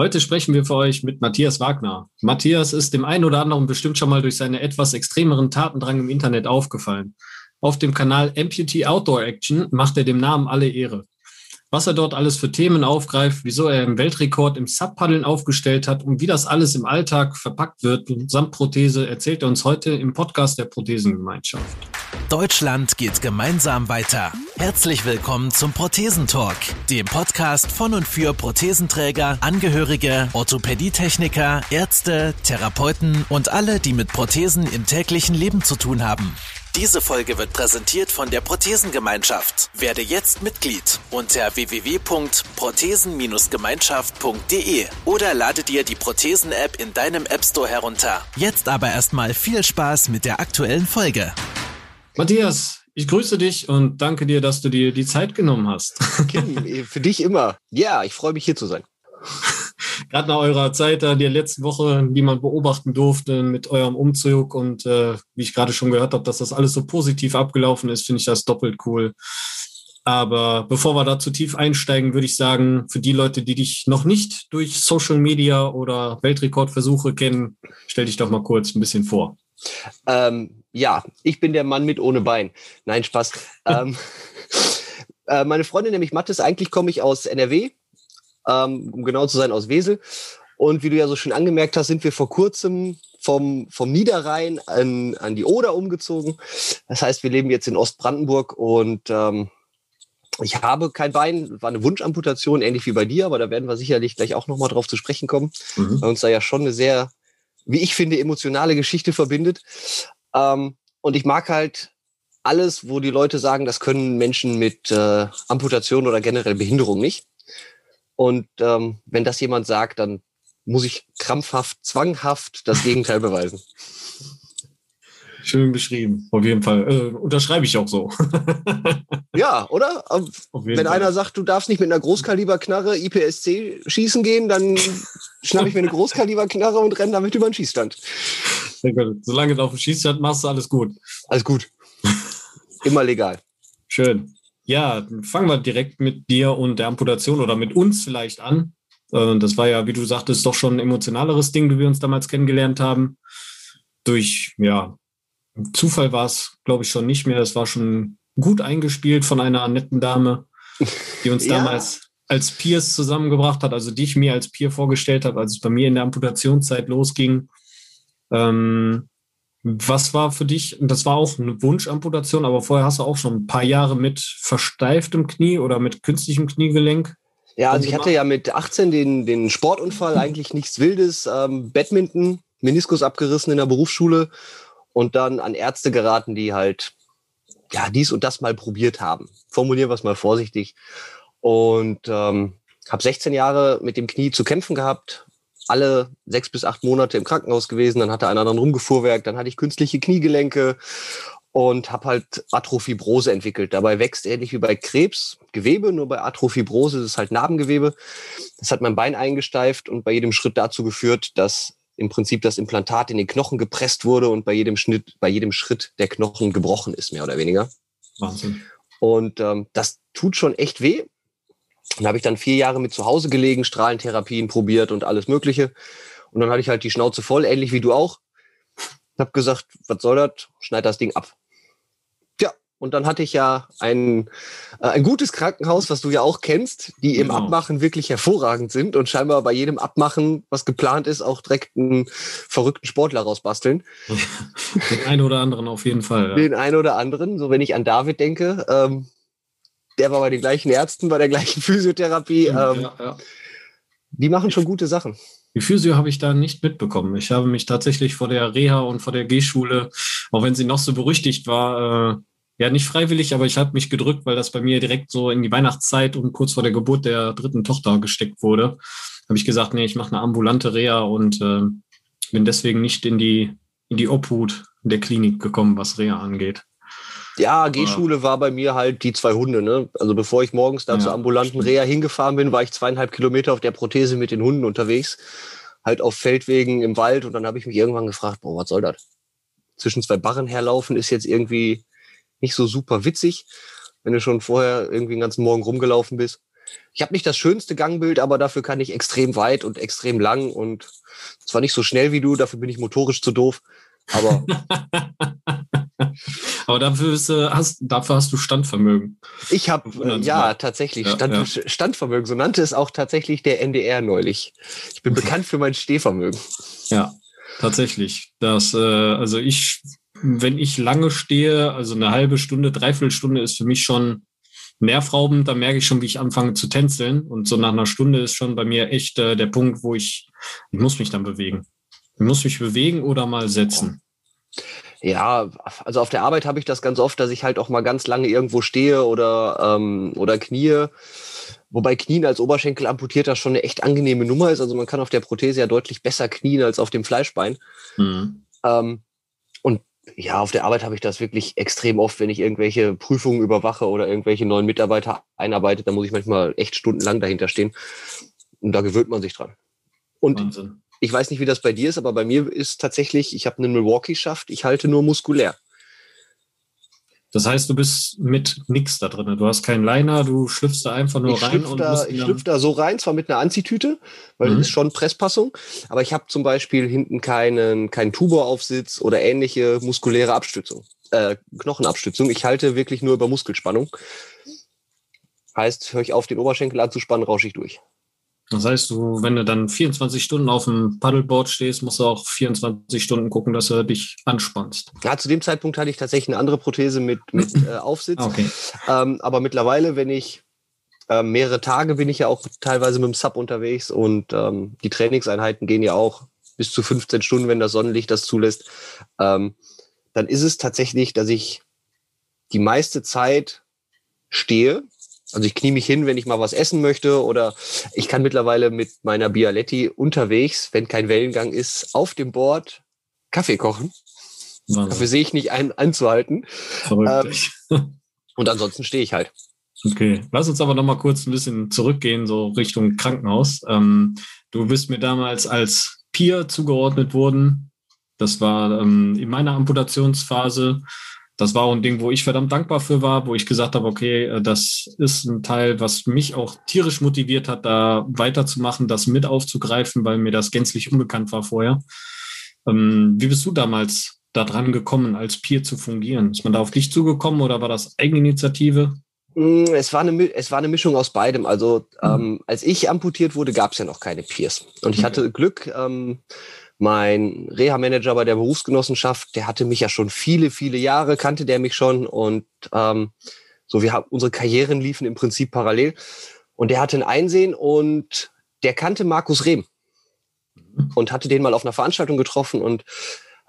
Heute sprechen wir für euch mit Matthias Wagner. Matthias ist dem einen oder anderen bestimmt schon mal durch seine etwas extremeren Tatendrang im Internet aufgefallen. Auf dem Kanal Amputee Outdoor Action macht er dem Namen alle Ehre. Was er dort alles für Themen aufgreift, wieso er im Weltrekord im Subpaddeln aufgestellt hat und wie das alles im Alltag verpackt wird samt Prothese, erzählt er uns heute im Podcast der Prothesengemeinschaft. Deutschland geht gemeinsam weiter. Herzlich willkommen zum Prothesentalk, dem Podcast von und für Prothesenträger, Angehörige, Orthopädietechniker, Ärzte, Therapeuten und alle, die mit Prothesen im täglichen Leben zu tun haben. Diese Folge wird präsentiert von der Prothesengemeinschaft. Werde jetzt Mitglied unter www.prothesen-gemeinschaft.de oder lade dir die Prothesen-App in deinem App Store herunter. Jetzt aber erstmal viel Spaß mit der aktuellen Folge. Matthias, ich grüße dich und danke dir, dass du dir die Zeit genommen hast. Kim, für dich immer. Ja, ich freue mich hier zu sein. Gerade nach eurer Zeit der letzten Woche, die man beobachten durfte mit eurem Umzug und äh, wie ich gerade schon gehört habe, dass das alles so positiv abgelaufen ist, finde ich das doppelt cool. Aber bevor wir da zu tief einsteigen, würde ich sagen, für die Leute, die dich noch nicht durch Social Media oder Weltrekordversuche kennen, stell dich doch mal kurz ein bisschen vor. Ähm, ja, ich bin der Mann mit ohne Bein. Nein, Spaß. ähm, äh, meine Freundin, nämlich Mattes, eigentlich komme ich aus NRW, ähm, um genau zu sein, aus Wesel. Und wie du ja so schön angemerkt hast, sind wir vor kurzem vom, vom Niederrhein an, an die Oder umgezogen. Das heißt, wir leben jetzt in Ostbrandenburg und ähm, ich habe kein Bein, war eine Wunschamputation, ähnlich wie bei dir, aber da werden wir sicherlich gleich auch nochmal drauf zu sprechen kommen, mhm. weil uns da ja schon eine sehr, wie ich finde, emotionale Geschichte verbindet. Ähm, und ich mag halt alles, wo die Leute sagen, das können Menschen mit äh, Amputation oder generell Behinderung nicht. Und ähm, wenn das jemand sagt, dann muss ich krampfhaft, zwanghaft das Gegenteil beweisen. Schön beschrieben, auf jeden Fall. Äh, unterschreibe ich auch so. ja, oder? Ähm, wenn Fall. einer sagt, du darfst nicht mit einer Großkaliberknarre IPSC schießen gehen, dann schnappe ich mir eine Großkaliberknarre und renne damit über den Schießstand. Solange du auf dem Schießstand machst, alles gut. Alles gut. Immer legal. Schön. Ja, fangen wir direkt mit dir und der Amputation oder mit uns vielleicht an. Äh, das war ja, wie du sagtest, doch schon ein emotionaleres Ding, wie wir uns damals kennengelernt haben. Durch, ja, Zufall war es, glaube ich, schon nicht mehr. Es war schon gut eingespielt von einer netten Dame, die uns ja. damals als Peers zusammengebracht hat, also die ich mir als Peer vorgestellt habe, als es bei mir in der Amputationszeit losging. Ähm, was war für dich, das war auch eine Wunschamputation, aber vorher hast du auch schon ein paar Jahre mit versteiftem Knie oder mit künstlichem Kniegelenk ja, also ich hatte ja mit 18 den, den Sportunfall, eigentlich nichts Wildes, ähm, Badminton, Meniskus abgerissen in der Berufsschule und dann an Ärzte geraten, die halt ja dies und das mal probiert haben. Formulieren wir es mal vorsichtig. Und ähm, habe 16 Jahre mit dem Knie zu kämpfen gehabt, alle sechs bis acht Monate im Krankenhaus gewesen, dann hatte einer dann rumgefuhrwerk, dann hatte ich künstliche Kniegelenke und habe halt Arthrofibrose entwickelt. Dabei wächst ähnlich wie bei Krebs Gewebe, nur bei Arthrofibrose ist es halt Narbengewebe. Das hat mein Bein eingesteift und bei jedem Schritt dazu geführt, dass im Prinzip das Implantat in den Knochen gepresst wurde und bei jedem Schnitt, bei jedem Schritt der Knochen gebrochen ist, mehr oder weniger. Wahnsinn. Und ähm, das tut schon echt weh. Dann habe ich dann vier Jahre mit zu Hause gelegen, Strahlentherapien probiert und alles Mögliche. Und dann hatte ich halt die Schnauze voll, ähnlich wie du auch. Ich habe gesagt, was soll das? Schneid das Ding ab. Und dann hatte ich ja ein, äh, ein gutes Krankenhaus, was du ja auch kennst, die im genau. Abmachen wirklich hervorragend sind und scheinbar bei jedem Abmachen, was geplant ist, auch direkt einen verrückten Sportler rausbasteln. Den einen oder anderen auf jeden Fall. Ja. Den einen oder anderen. So wenn ich an David denke, ähm, der war bei den gleichen Ärzten, bei der gleichen Physiotherapie. Ähm, ja, ja. Die machen schon gute Sachen. Die Physio habe ich da nicht mitbekommen. Ich habe mich tatsächlich vor der Reha und vor der G-Schule, auch wenn sie noch so berüchtigt war, äh, ja, nicht freiwillig, aber ich habe mich gedrückt, weil das bei mir direkt so in die Weihnachtszeit und kurz vor der Geburt der dritten Tochter gesteckt wurde. Habe ich gesagt, nee, ich mache eine ambulante Reha und äh, bin deswegen nicht in die, in die Obhut der Klinik gekommen, was Reha angeht. Ja, G-Schule war bei mir halt die zwei Hunde. Ne? Also bevor ich morgens da ja, zur ambulanten Reha hingefahren bin, war ich zweieinhalb Kilometer auf der Prothese mit den Hunden unterwegs. Halt auf Feldwegen im Wald und dann habe ich mich irgendwann gefragt, boah, was soll das? Zwischen zwei Barren herlaufen ist jetzt irgendwie nicht so super witzig, wenn du schon vorher irgendwie den ganzen Morgen rumgelaufen bist. ich habe nicht das schönste Gangbild, aber dafür kann ich extrem weit und extrem lang und zwar nicht so schnell wie du, dafür bin ich motorisch zu doof. Aber, aber dafür, ist, hast, dafür hast du Standvermögen. Ich habe, äh, ja, tatsächlich, ja, Stand, ja. Standvermögen. So nannte es auch tatsächlich der NDR neulich. Ich bin bekannt für mein Stehvermögen. Ja, tatsächlich. Das, äh, also ich, wenn ich lange stehe, also eine halbe Stunde, dreiviertel Stunde ist für mich schon nervraubend, da merke ich schon, wie ich anfange zu tänzeln. Und so nach einer Stunde ist schon bei mir echt äh, der Punkt, wo ich, ich muss mich dann bewegen. Ich muss mich bewegen oder mal setzen. Ja, also auf der Arbeit habe ich das ganz oft, dass ich halt auch mal ganz lange irgendwo stehe oder, ähm, oder knie. Wobei Knien als Oberschenkel amputiert das schon eine echt angenehme Nummer ist. Also man kann auf der Prothese ja deutlich besser knien als auf dem Fleischbein. Mhm. Ähm, und ja, auf der Arbeit habe ich das wirklich extrem oft, wenn ich irgendwelche Prüfungen überwache oder irgendwelche neuen Mitarbeiter einarbeite, da muss ich manchmal echt stundenlang dahinter stehen. Und da gewöhnt man sich dran. Und Wahnsinn. Ich weiß nicht, wie das bei dir ist, aber bei mir ist tatsächlich, ich habe einen Milwaukee-Schaft, ich halte nur muskulär. Das heißt, du bist mit nix da drin. Du hast keinen Liner, du schlüpfst da einfach nur ich rein. Und da, ich schlüpfe da so rein, zwar mit einer Anzitüte, weil mhm. das ist schon Presspassung, aber ich habe zum Beispiel hinten keinen, keinen Tuboraufsitz oder ähnliche muskuläre Abstützung, äh, Knochenabstützung. Ich halte wirklich nur über Muskelspannung. Heißt, höre ich auf, den Oberschenkel anzuspannen, rausche ich durch. Das heißt, du, wenn du dann 24 Stunden auf dem Paddleboard stehst, musst du auch 24 Stunden gucken, dass du dich anspannst. Ja, zu dem Zeitpunkt hatte ich tatsächlich eine andere Prothese mit, mit äh, Aufsitz. Okay. Ähm, aber mittlerweile, wenn ich äh, mehrere Tage bin ich ja auch teilweise mit dem Sub unterwegs und ähm, die Trainingseinheiten gehen ja auch bis zu 15 Stunden, wenn das Sonnenlicht das zulässt. Ähm, dann ist es tatsächlich, dass ich die meiste Zeit stehe also ich knie mich hin, wenn ich mal was essen möchte oder ich kann mittlerweile mit meiner Bialetti unterwegs, wenn kein Wellengang ist, auf dem Board Kaffee kochen. Wahnsinn. Dafür sehe ich nicht ein, anzuhalten. Verrückt. Ähm, und ansonsten stehe ich halt. Okay, lass uns aber noch mal kurz ein bisschen zurückgehen, so Richtung Krankenhaus. Ähm, du bist mir damals als Peer zugeordnet worden. Das war ähm, in meiner Amputationsphase das war auch ein Ding, wo ich verdammt dankbar für war, wo ich gesagt habe, okay, äh, das ist ein Teil, was mich auch tierisch motiviert hat, da weiterzumachen, das mit aufzugreifen, weil mir das gänzlich unbekannt war vorher. Ähm, wie bist du damals da dran gekommen, als Peer zu fungieren? Ist man da auf dich zugekommen oder war das Eigeninitiative? Mm, es war, eine, es war eine Mischung aus beidem. Also mhm. ähm, als ich amputiert wurde, gab es ja noch keine Peers. Und ich hatte Glück, ähm, mein Reha-Manager bei der Berufsgenossenschaft, der hatte mich ja schon viele, viele Jahre, kannte der mich schon und ähm, so wir haben unsere Karrieren liefen im Prinzip parallel und der hatte ein Einsehen und der kannte Markus Rehm und hatte den mal auf einer Veranstaltung getroffen und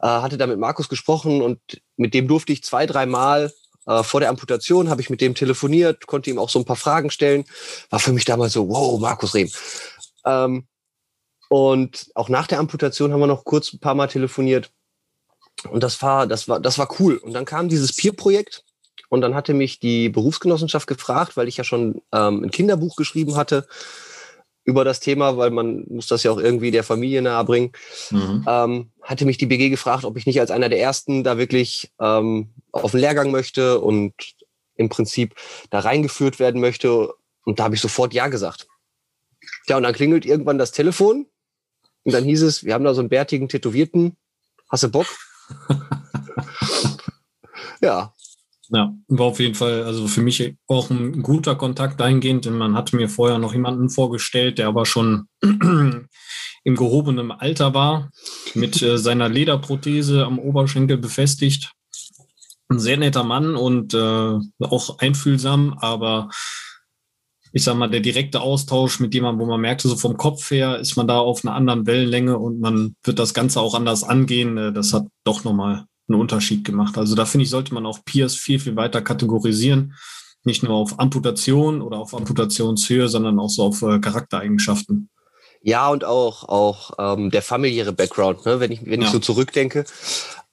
äh, hatte da mit Markus gesprochen und mit dem durfte ich zwei, dreimal äh, vor der Amputation habe ich mit dem telefoniert, konnte ihm auch so ein paar Fragen stellen. War für mich damals so, wow, Markus Rehm. Ähm, und auch nach der Amputation haben wir noch kurz ein paar Mal telefoniert. Und das war, das war, das war cool. Und dann kam dieses Peer-Projekt. Und dann hatte mich die Berufsgenossenschaft gefragt, weil ich ja schon ähm, ein Kinderbuch geschrieben hatte über das Thema, weil man muss das ja auch irgendwie der Familie nahebringen. Mhm. Ähm, hatte mich die BG gefragt, ob ich nicht als einer der Ersten da wirklich ähm, auf den Lehrgang möchte und im Prinzip da reingeführt werden möchte. Und da habe ich sofort Ja gesagt. Ja, und dann klingelt irgendwann das Telefon und dann hieß es, wir haben da so einen bärtigen Tätowierten. Hast du Bock? ja. Ja, war auf jeden Fall, also für mich auch ein guter Kontakt dahingehend, denn man hatte mir vorher noch jemanden vorgestellt, der aber schon im gehobenen Alter war, mit äh, seiner Lederprothese am Oberschenkel befestigt. Ein sehr netter Mann und äh, auch einfühlsam, aber ich sag mal, der direkte Austausch mit jemandem, wo man merkte, so vom Kopf her ist man da auf einer anderen Wellenlänge und man wird das Ganze auch anders angehen. Äh, das hat doch nochmal einen Unterschied gemacht. Also da finde ich, sollte man auch Peers viel, viel weiter kategorisieren. Nicht nur auf Amputation oder auf Amputationshöhe, sondern auch so auf äh, Charaktereigenschaften. Ja, und auch, auch ähm, der familiäre Background, ne? wenn ich, wenn ja. ich so zurückdenke.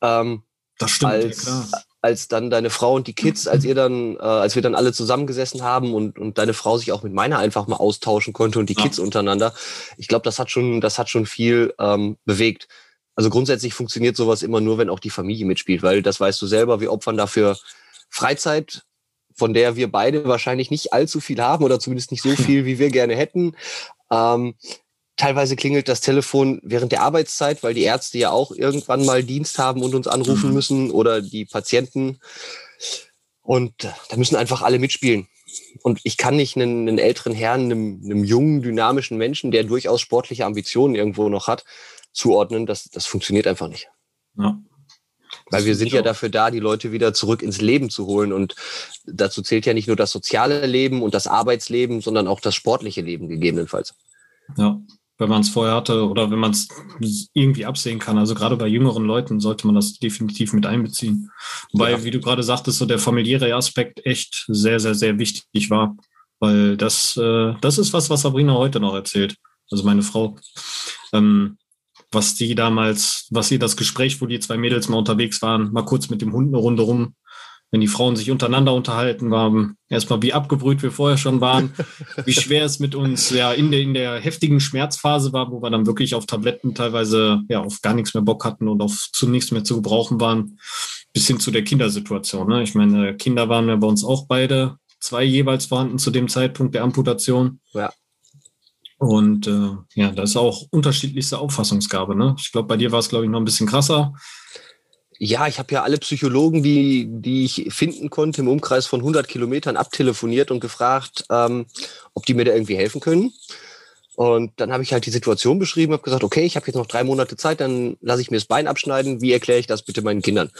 Ähm, das stimmt, als, ja, klar als dann deine Frau und die Kids, als ihr dann, äh, als wir dann alle zusammengesessen haben und, und deine Frau sich auch mit meiner einfach mal austauschen konnte und die ja. Kids untereinander. Ich glaube, das hat schon, das hat schon viel ähm, bewegt. Also grundsätzlich funktioniert sowas immer nur, wenn auch die Familie mitspielt, weil das weißt du selber, wir opfern dafür Freizeit von der wir beide wahrscheinlich nicht allzu viel haben oder zumindest nicht so viel, wie wir gerne hätten. Ähm, teilweise klingelt das Telefon während der Arbeitszeit, weil die Ärzte ja auch irgendwann mal Dienst haben und uns anrufen mhm. müssen oder die Patienten. Und da müssen einfach alle mitspielen. Und ich kann nicht einen, einen älteren Herrn, einem, einem, jungen, dynamischen Menschen, der durchaus sportliche Ambitionen irgendwo noch hat, zuordnen. Das, das funktioniert einfach nicht. Ja. Weil wir sind ja dafür da, die Leute wieder zurück ins Leben zu holen. Und dazu zählt ja nicht nur das soziale Leben und das Arbeitsleben, sondern auch das sportliche Leben gegebenenfalls. Ja, wenn man es vorher hatte oder wenn man es irgendwie absehen kann. Also gerade bei jüngeren Leuten sollte man das definitiv mit einbeziehen. Wobei, ja. wie du gerade sagtest, so der familiäre Aspekt echt sehr, sehr, sehr wichtig war. Weil das, äh, das ist was, was Sabrina heute noch erzählt. Also meine Frau. Ähm, was die damals, was sie das Gespräch, wo die zwei Mädels mal unterwegs waren, mal kurz mit dem Hund eine Runde rum wenn die Frauen sich untereinander unterhalten waren, erstmal wie abgebrüht wir vorher schon waren, wie schwer es mit uns ja in der, in der heftigen Schmerzphase war, wo wir dann wirklich auf Tabletten teilweise ja auf gar nichts mehr Bock hatten und auf zu nichts mehr zu gebrauchen waren, bis hin zu der Kindersituation. Ne? Ich meine, Kinder waren ja bei uns auch beide, zwei jeweils vorhanden zu dem Zeitpunkt der Amputation. Ja. Und äh, ja, das ist auch unterschiedlichste Auffassungsgabe. Ne? Ich glaube, bei dir war es, glaube ich, noch ein bisschen krasser. Ja, ich habe ja alle Psychologen, die, die ich finden konnte, im Umkreis von 100 Kilometern abtelefoniert und gefragt, ähm, ob die mir da irgendwie helfen können. Und dann habe ich halt die Situation beschrieben, habe gesagt, okay, ich habe jetzt noch drei Monate Zeit, dann lasse ich mir das Bein abschneiden. Wie erkläre ich das bitte meinen Kindern?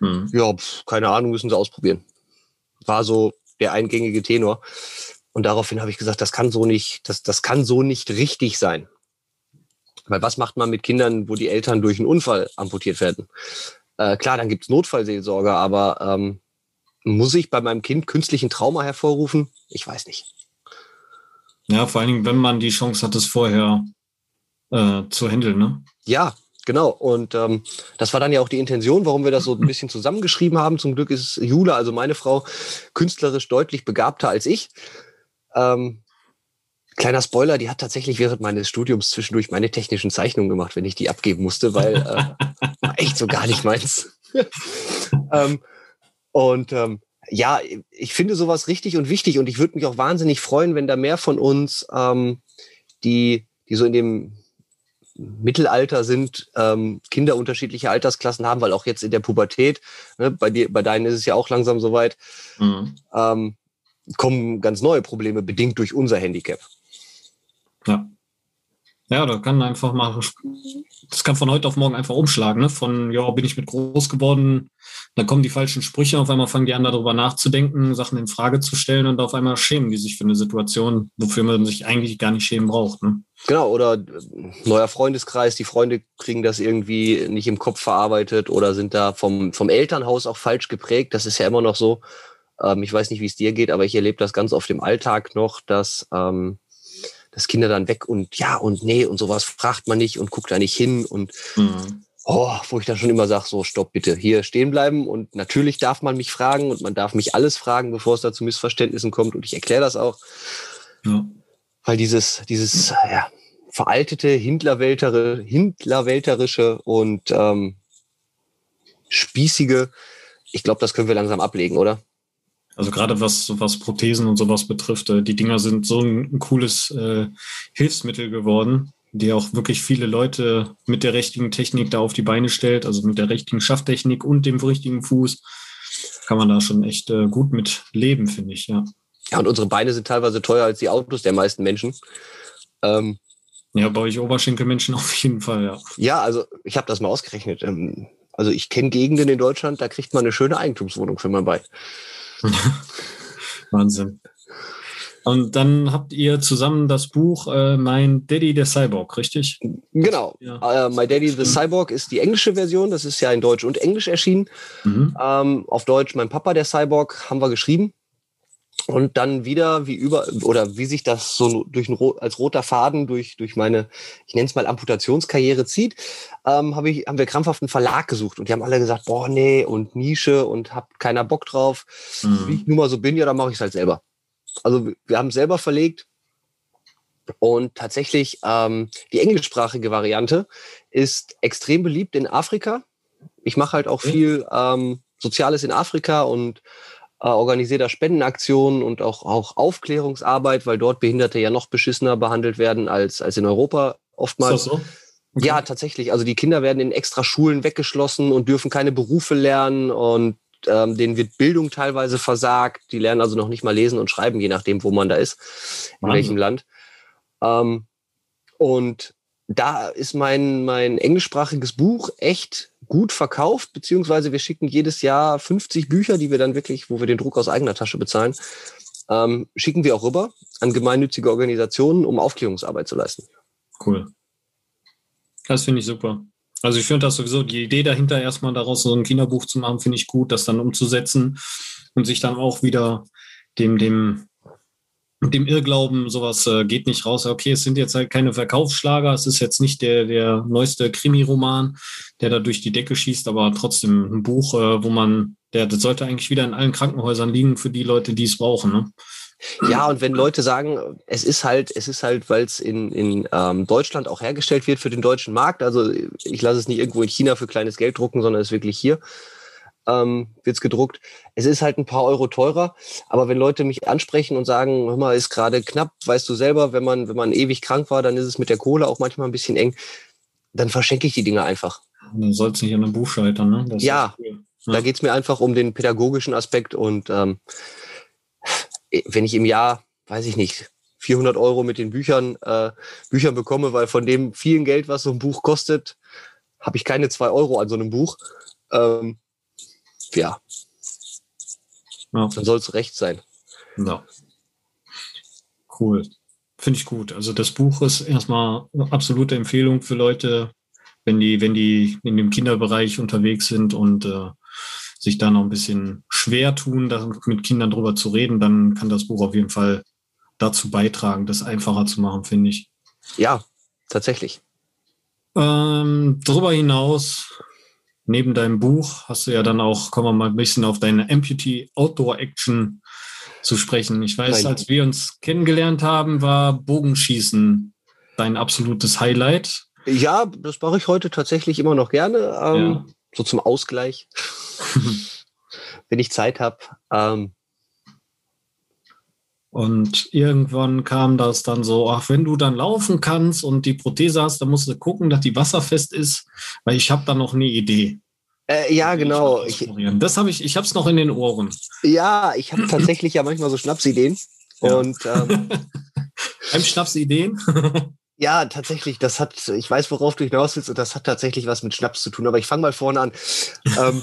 Mhm. Ja, pf, keine Ahnung, müssen sie ausprobieren. War so der eingängige Tenor. Und daraufhin habe ich gesagt, das kann so nicht, das, das kann so nicht richtig sein. Weil was macht man mit Kindern, wo die Eltern durch einen Unfall amputiert werden? Äh, klar, dann gibt es Notfallseelsorge, aber ähm, muss ich bei meinem Kind künstlichen Trauma hervorrufen? Ich weiß nicht. Ja, vor allen Dingen, wenn man die Chance hat, es vorher äh, zu handeln, ne? Ja, genau. Und ähm, das war dann ja auch die Intention, warum wir das so ein bisschen zusammengeschrieben haben. Zum Glück ist Jule, also meine Frau, künstlerisch deutlich begabter als ich. Ähm, Kleiner Spoiler, die hat tatsächlich während meines Studiums zwischendurch meine technischen Zeichnungen gemacht, wenn ich die abgeben musste, weil äh, echt so gar nicht meins. ähm, und ähm, ja, ich finde sowas richtig und wichtig und ich würde mich auch wahnsinnig freuen, wenn da mehr von uns, ähm, die, die so in dem Mittelalter sind, ähm, Kinder unterschiedliche Altersklassen haben, weil auch jetzt in der Pubertät, ne, bei dir, bei deinen ist es ja auch langsam soweit, mhm. ähm, kommen ganz neue Probleme bedingt durch unser Handicap. Ja. Ja, da kann einfach mal, das kann von heute auf morgen einfach umschlagen, ne? Von, ja, bin ich mit groß geworden, dann kommen die falschen Sprüche, auf einmal fangen die an, darüber nachzudenken, Sachen in Frage zu stellen und auf einmal schämen die sich für eine Situation, wofür man sich eigentlich gar nicht schämen braucht. Ne? Genau, oder äh, neuer Freundeskreis, die Freunde kriegen das irgendwie nicht im Kopf verarbeitet oder sind da vom, vom Elternhaus auch falsch geprägt. Das ist ja immer noch so. Ähm, ich weiß nicht, wie es dir geht, aber ich erlebe das ganz oft im Alltag noch, dass ähm, dass Kinder dann weg und ja und nee und sowas fragt man nicht und guckt da nicht hin und mhm. oh, wo ich dann schon immer sage, so stopp bitte, hier stehen bleiben und natürlich darf man mich fragen und man darf mich alles fragen, bevor es da zu Missverständnissen kommt und ich erkläre das auch. Ja. Weil dieses, dieses ja, veraltete, Hindlerwältere, Hindlerwälterische und ähm, spießige, ich glaube, das können wir langsam ablegen, oder? Also gerade was, was Prothesen und sowas betrifft, äh, die Dinger sind so ein, cooles äh, Hilfsmittel geworden, die auch wirklich viele Leute mit der richtigen Technik da auf die Beine stellt, also mit der richtigen Schafftechnik und dem richtigen Fuß, kann man da schon echt äh, gut mit leben, finde ich, ja. Ja, und unsere Beine sind teilweise teuer als die Autos der meisten Menschen. Ähm, ja, bei euch Oberschenkelmenschen auf jeden Fall, ja. Ja, also ich habe das mal ausgerechnet. Ähm, also ich kenne Gegenden in Deutschland, da kriegt man eine schöne Eigentumswohnung für mein Bein. Wahnsinn. Und dann habt ihr zusammen das Buch äh, Mein Daddy the Cyborg, richtig? Genau. Ja. Uh, My Daddy the Cyborg ist die englische Version. Das ist ja in Deutsch und Englisch erschienen. Mhm. Ähm, auf Deutsch Mein Papa der Cyborg haben wir geschrieben und dann wieder wie über oder wie sich das so durch ein, als roter Faden durch durch meine ich nenne es mal Amputationskarriere zieht ähm, habe ich haben wir krampfhaft einen Verlag gesucht. Und die haben alle gesagt boah nee und Nische und hab keiner Bock drauf. Mhm. wie ich nun mal so bin ja dann mache ich es halt selber. Also wir haben selber verlegt. Und tatsächlich ähm, die englischsprachige Variante ist extrem beliebt in Afrika. Ich mache halt auch viel ähm, Soziales in Afrika und äh, organisiere da Spendenaktionen und auch, auch Aufklärungsarbeit, weil dort Behinderte ja noch beschissener behandelt werden als, als in Europa oftmals. Ist das so? Okay. Ja, tatsächlich. Also die Kinder werden in extra Schulen weggeschlossen und dürfen keine Berufe lernen und ähm, denen wird Bildung teilweise versagt. Die lernen also noch nicht mal lesen und schreiben, je nachdem, wo man da ist, in Wahnsinn. welchem Land. Ähm, und da ist mein, mein englischsprachiges Buch echt gut verkauft, beziehungsweise wir schicken jedes Jahr 50 Bücher, die wir dann wirklich, wo wir den Druck aus eigener Tasche bezahlen, ähm, schicken wir auch rüber an gemeinnützige Organisationen, um Aufklärungsarbeit zu leisten. Cool. Das finde ich super. Also ich finde das sowieso, die Idee dahinter erstmal daraus so ein Kinderbuch zu machen, finde ich gut, das dann umzusetzen und sich dann auch wieder dem, dem, dem Irrglauben, sowas äh, geht nicht raus. Okay, es sind jetzt halt keine Verkaufsschlager, es ist jetzt nicht der, der neueste Krimi-Roman, der da durch die Decke schießt, aber trotzdem ein Buch, äh, wo man, der das sollte eigentlich wieder in allen Krankenhäusern liegen für die Leute, die es brauchen. Ne? Ja, und wenn Leute sagen, es ist halt, es ist halt, weil es in, in ähm, Deutschland auch hergestellt wird für den deutschen Markt. Also ich lasse es nicht irgendwo in China für kleines Geld drucken, sondern es ist wirklich hier ähm, wird es gedruckt. Es ist halt ein paar Euro teurer, aber wenn Leute mich ansprechen und sagen, hör mal, ist gerade knapp, weißt du selber, wenn man, wenn man ewig krank war, dann ist es mit der Kohle auch manchmal ein bisschen eng, dann verschenke ich die Dinge einfach. Du sollst nicht an einem Buch scheitern, ne? Das ja, cool. ja, da geht's mir einfach um den pädagogischen Aspekt und ähm, wenn ich im Jahr, weiß ich nicht, 400 Euro mit den Büchern, äh, Büchern bekomme, weil von dem vielen Geld, was so ein Buch kostet, habe ich keine zwei Euro an so einem Buch. Ähm, ja. ja. Dann soll es recht sein. Ja. Cool. Finde ich gut. Also das Buch ist erstmal eine absolute Empfehlung für Leute, wenn die, wenn die in dem Kinderbereich unterwegs sind und äh, sich da noch ein bisschen schwer tun, da mit Kindern drüber zu reden, dann kann das Buch auf jeden Fall dazu beitragen, das einfacher zu machen, finde ich. Ja, tatsächlich. Ähm, darüber hinaus, neben deinem Buch, hast du ja dann auch, kommen wir mal ein bisschen auf deine Amputee Outdoor Action zu sprechen. Ich weiß, als wir uns kennengelernt haben, war Bogenschießen dein absolutes Highlight. Ja, das mache ich heute tatsächlich immer noch gerne. Ähm, ja. So zum Ausgleich. wenn ich Zeit habe. Ähm, und irgendwann kam das dann so, ach, wenn du dann laufen kannst und die Prothese hast, dann musst du gucken, dass die wasserfest ist, weil ich habe da noch eine Idee. Äh, ja, genau. Ich, das habe ich, ich habe es noch in den Ohren. Ja, ich habe tatsächlich ja manchmal so Schnapsideen. Ja. Und ähm, Schnapsideen? ja, tatsächlich, das hat, ich weiß, worauf du hinaus willst, und das hat tatsächlich was mit Schnaps zu tun, aber ich fange mal vorne an. ähm,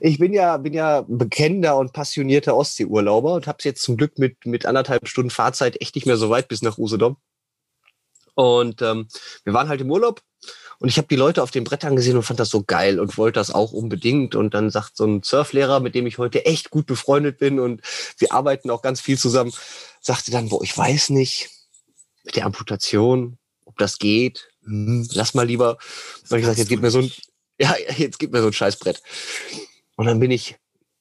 ich bin ja, bin ja bekennender und passionierter Ostseeurlauber und habe es jetzt zum Glück mit, mit anderthalb Stunden Fahrzeit echt nicht mehr so weit bis nach Usedom. Und ähm, wir waren halt im Urlaub und ich habe die Leute auf den Brettern gesehen und fand das so geil und wollte das auch unbedingt. Und dann sagt so ein Surflehrer, mit dem ich heute echt gut befreundet bin und wir arbeiten auch ganz viel zusammen, sagte dann, wo ich weiß nicht, mit der Amputation, ob das geht, hm, lass mal lieber. Und ich gesagt, jetzt gib mir so ein, ja, jetzt gib mir so ein Scheißbrett. Und dann bin ich,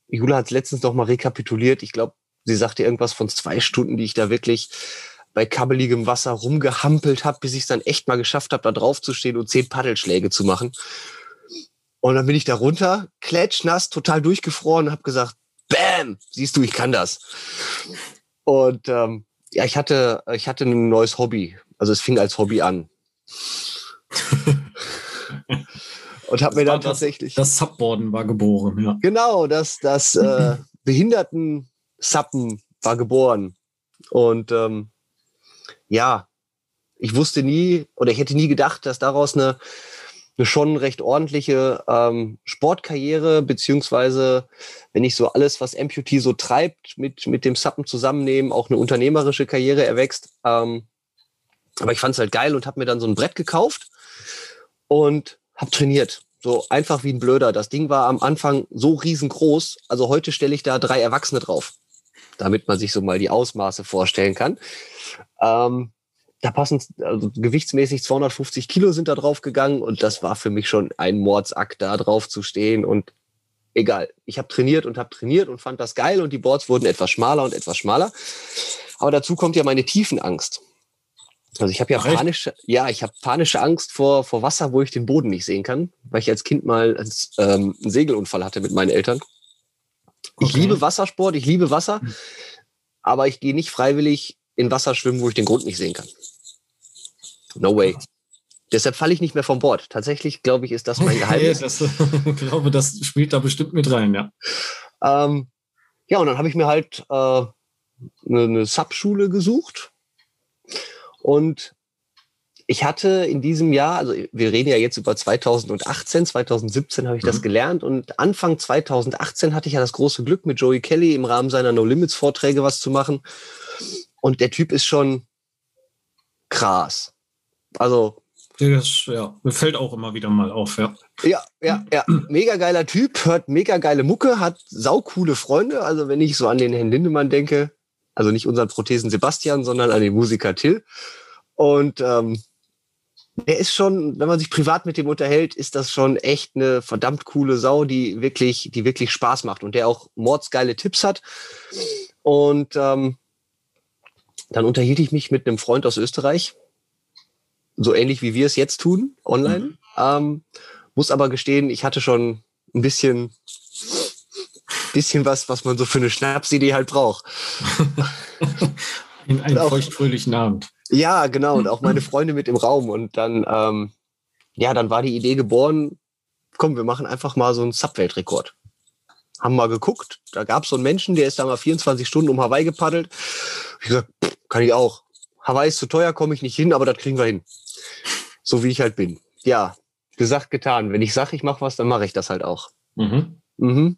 Jula hat es letztens noch mal rekapituliert. Ich glaube, sie sagte irgendwas von zwei Stunden, die ich da wirklich bei kabbeligem Wasser rumgehampelt habe, bis ich es dann echt mal geschafft habe, da drauf zu stehen und zehn Paddelschläge zu machen. Und dann bin ich da runter, klatschnass, total durchgefroren und habe gesagt, Bam, siehst du, ich kann das. Und ähm, ja, ich hatte, ich hatte ein neues Hobby. Also es fing als Hobby an. und habe mir dann das, tatsächlich. Das Subboarden war geboren, ja. Genau, das, das äh, Behinderten-Sappen war geboren. Und ähm, ja, ich wusste nie oder ich hätte nie gedacht, dass daraus eine, eine schon recht ordentliche ähm, Sportkarriere, beziehungsweise wenn ich so alles, was Amputee so treibt, mit, mit dem Sappen zusammennehmen, auch eine unternehmerische Karriere erwächst. Ähm, aber ich fand es halt geil und habe mir dann so ein Brett gekauft und habe trainiert. So einfach wie ein Blöder. Das Ding war am Anfang so riesengroß. Also heute stelle ich da drei Erwachsene drauf, damit man sich so mal die Ausmaße vorstellen kann. Ähm, da passen also gewichtsmäßig 250 Kilo sind da drauf gegangen und das war für mich schon ein Mordsakt, da drauf zu stehen und egal. Ich habe trainiert und habe trainiert und fand das geil und die Boards wurden etwas schmaler und etwas schmaler. Aber dazu kommt ja meine Tiefenangst. Also ich habe ja panische, ja, ich habe panische Angst vor, vor Wasser, wo ich den Boden nicht sehen kann, weil ich als Kind mal einen, ähm, einen Segelunfall hatte mit meinen Eltern. Ich okay. liebe Wassersport, ich liebe Wasser, hm. aber ich gehe nicht freiwillig in Wasser schwimmen, wo ich den Grund nicht sehen kann. No way. Deshalb falle ich nicht mehr vom Bord. Tatsächlich, glaube ich, ist das mein Geheimnis. ich glaube, das spielt da bestimmt mit rein, ja. Ähm, ja, und dann habe ich mir halt äh, eine, eine Subschule gesucht. Und ich hatte in diesem Jahr, also wir reden ja jetzt über 2018, 2017 habe ich mhm. das gelernt und Anfang 2018 hatte ich ja das große Glück, mit Joey Kelly im Rahmen seiner No Limits Vorträge was zu machen. Und der Typ ist schon krass. Also. Das, ja, mir fällt auch immer wieder mal auf, ja. Ja, ja, ja. Mega geiler Typ, hört mega geile Mucke, hat saukoole Freunde. Also wenn ich so an den Herrn Lindemann denke, also nicht unseren Prothesen Sebastian, sondern an den Musiker Till. Und ähm, der ist schon, wenn man sich privat mit dem unterhält, ist das schon echt eine verdammt coole Sau, die wirklich, die wirklich Spaß macht und der auch mordsgeile Tipps hat. Und ähm, dann unterhielt ich mich mit einem Freund aus Österreich, so ähnlich wie wir es jetzt tun, online. Mhm. Ähm, muss aber gestehen, ich hatte schon ein bisschen, bisschen was, was man so für eine Schnapsidee halt braucht. In einem feuchtfröhlichen Abend. Ja, genau. Und auch meine Freunde mit im Raum. Und dann, ähm, ja, dann war die Idee geboren, komm, wir machen einfach mal so einen Subweltrekord. Haben mal geguckt, da gab es so einen Menschen, der ist da mal 24 Stunden um Hawaii gepaddelt. Ich gesagt, kann ich auch. Hawaii ist zu teuer, komme ich nicht hin, aber das kriegen wir hin. So wie ich halt bin. Ja, gesagt, getan. Wenn ich sage, ich mache was, dann mache ich das halt auch. Mhm. Mhm.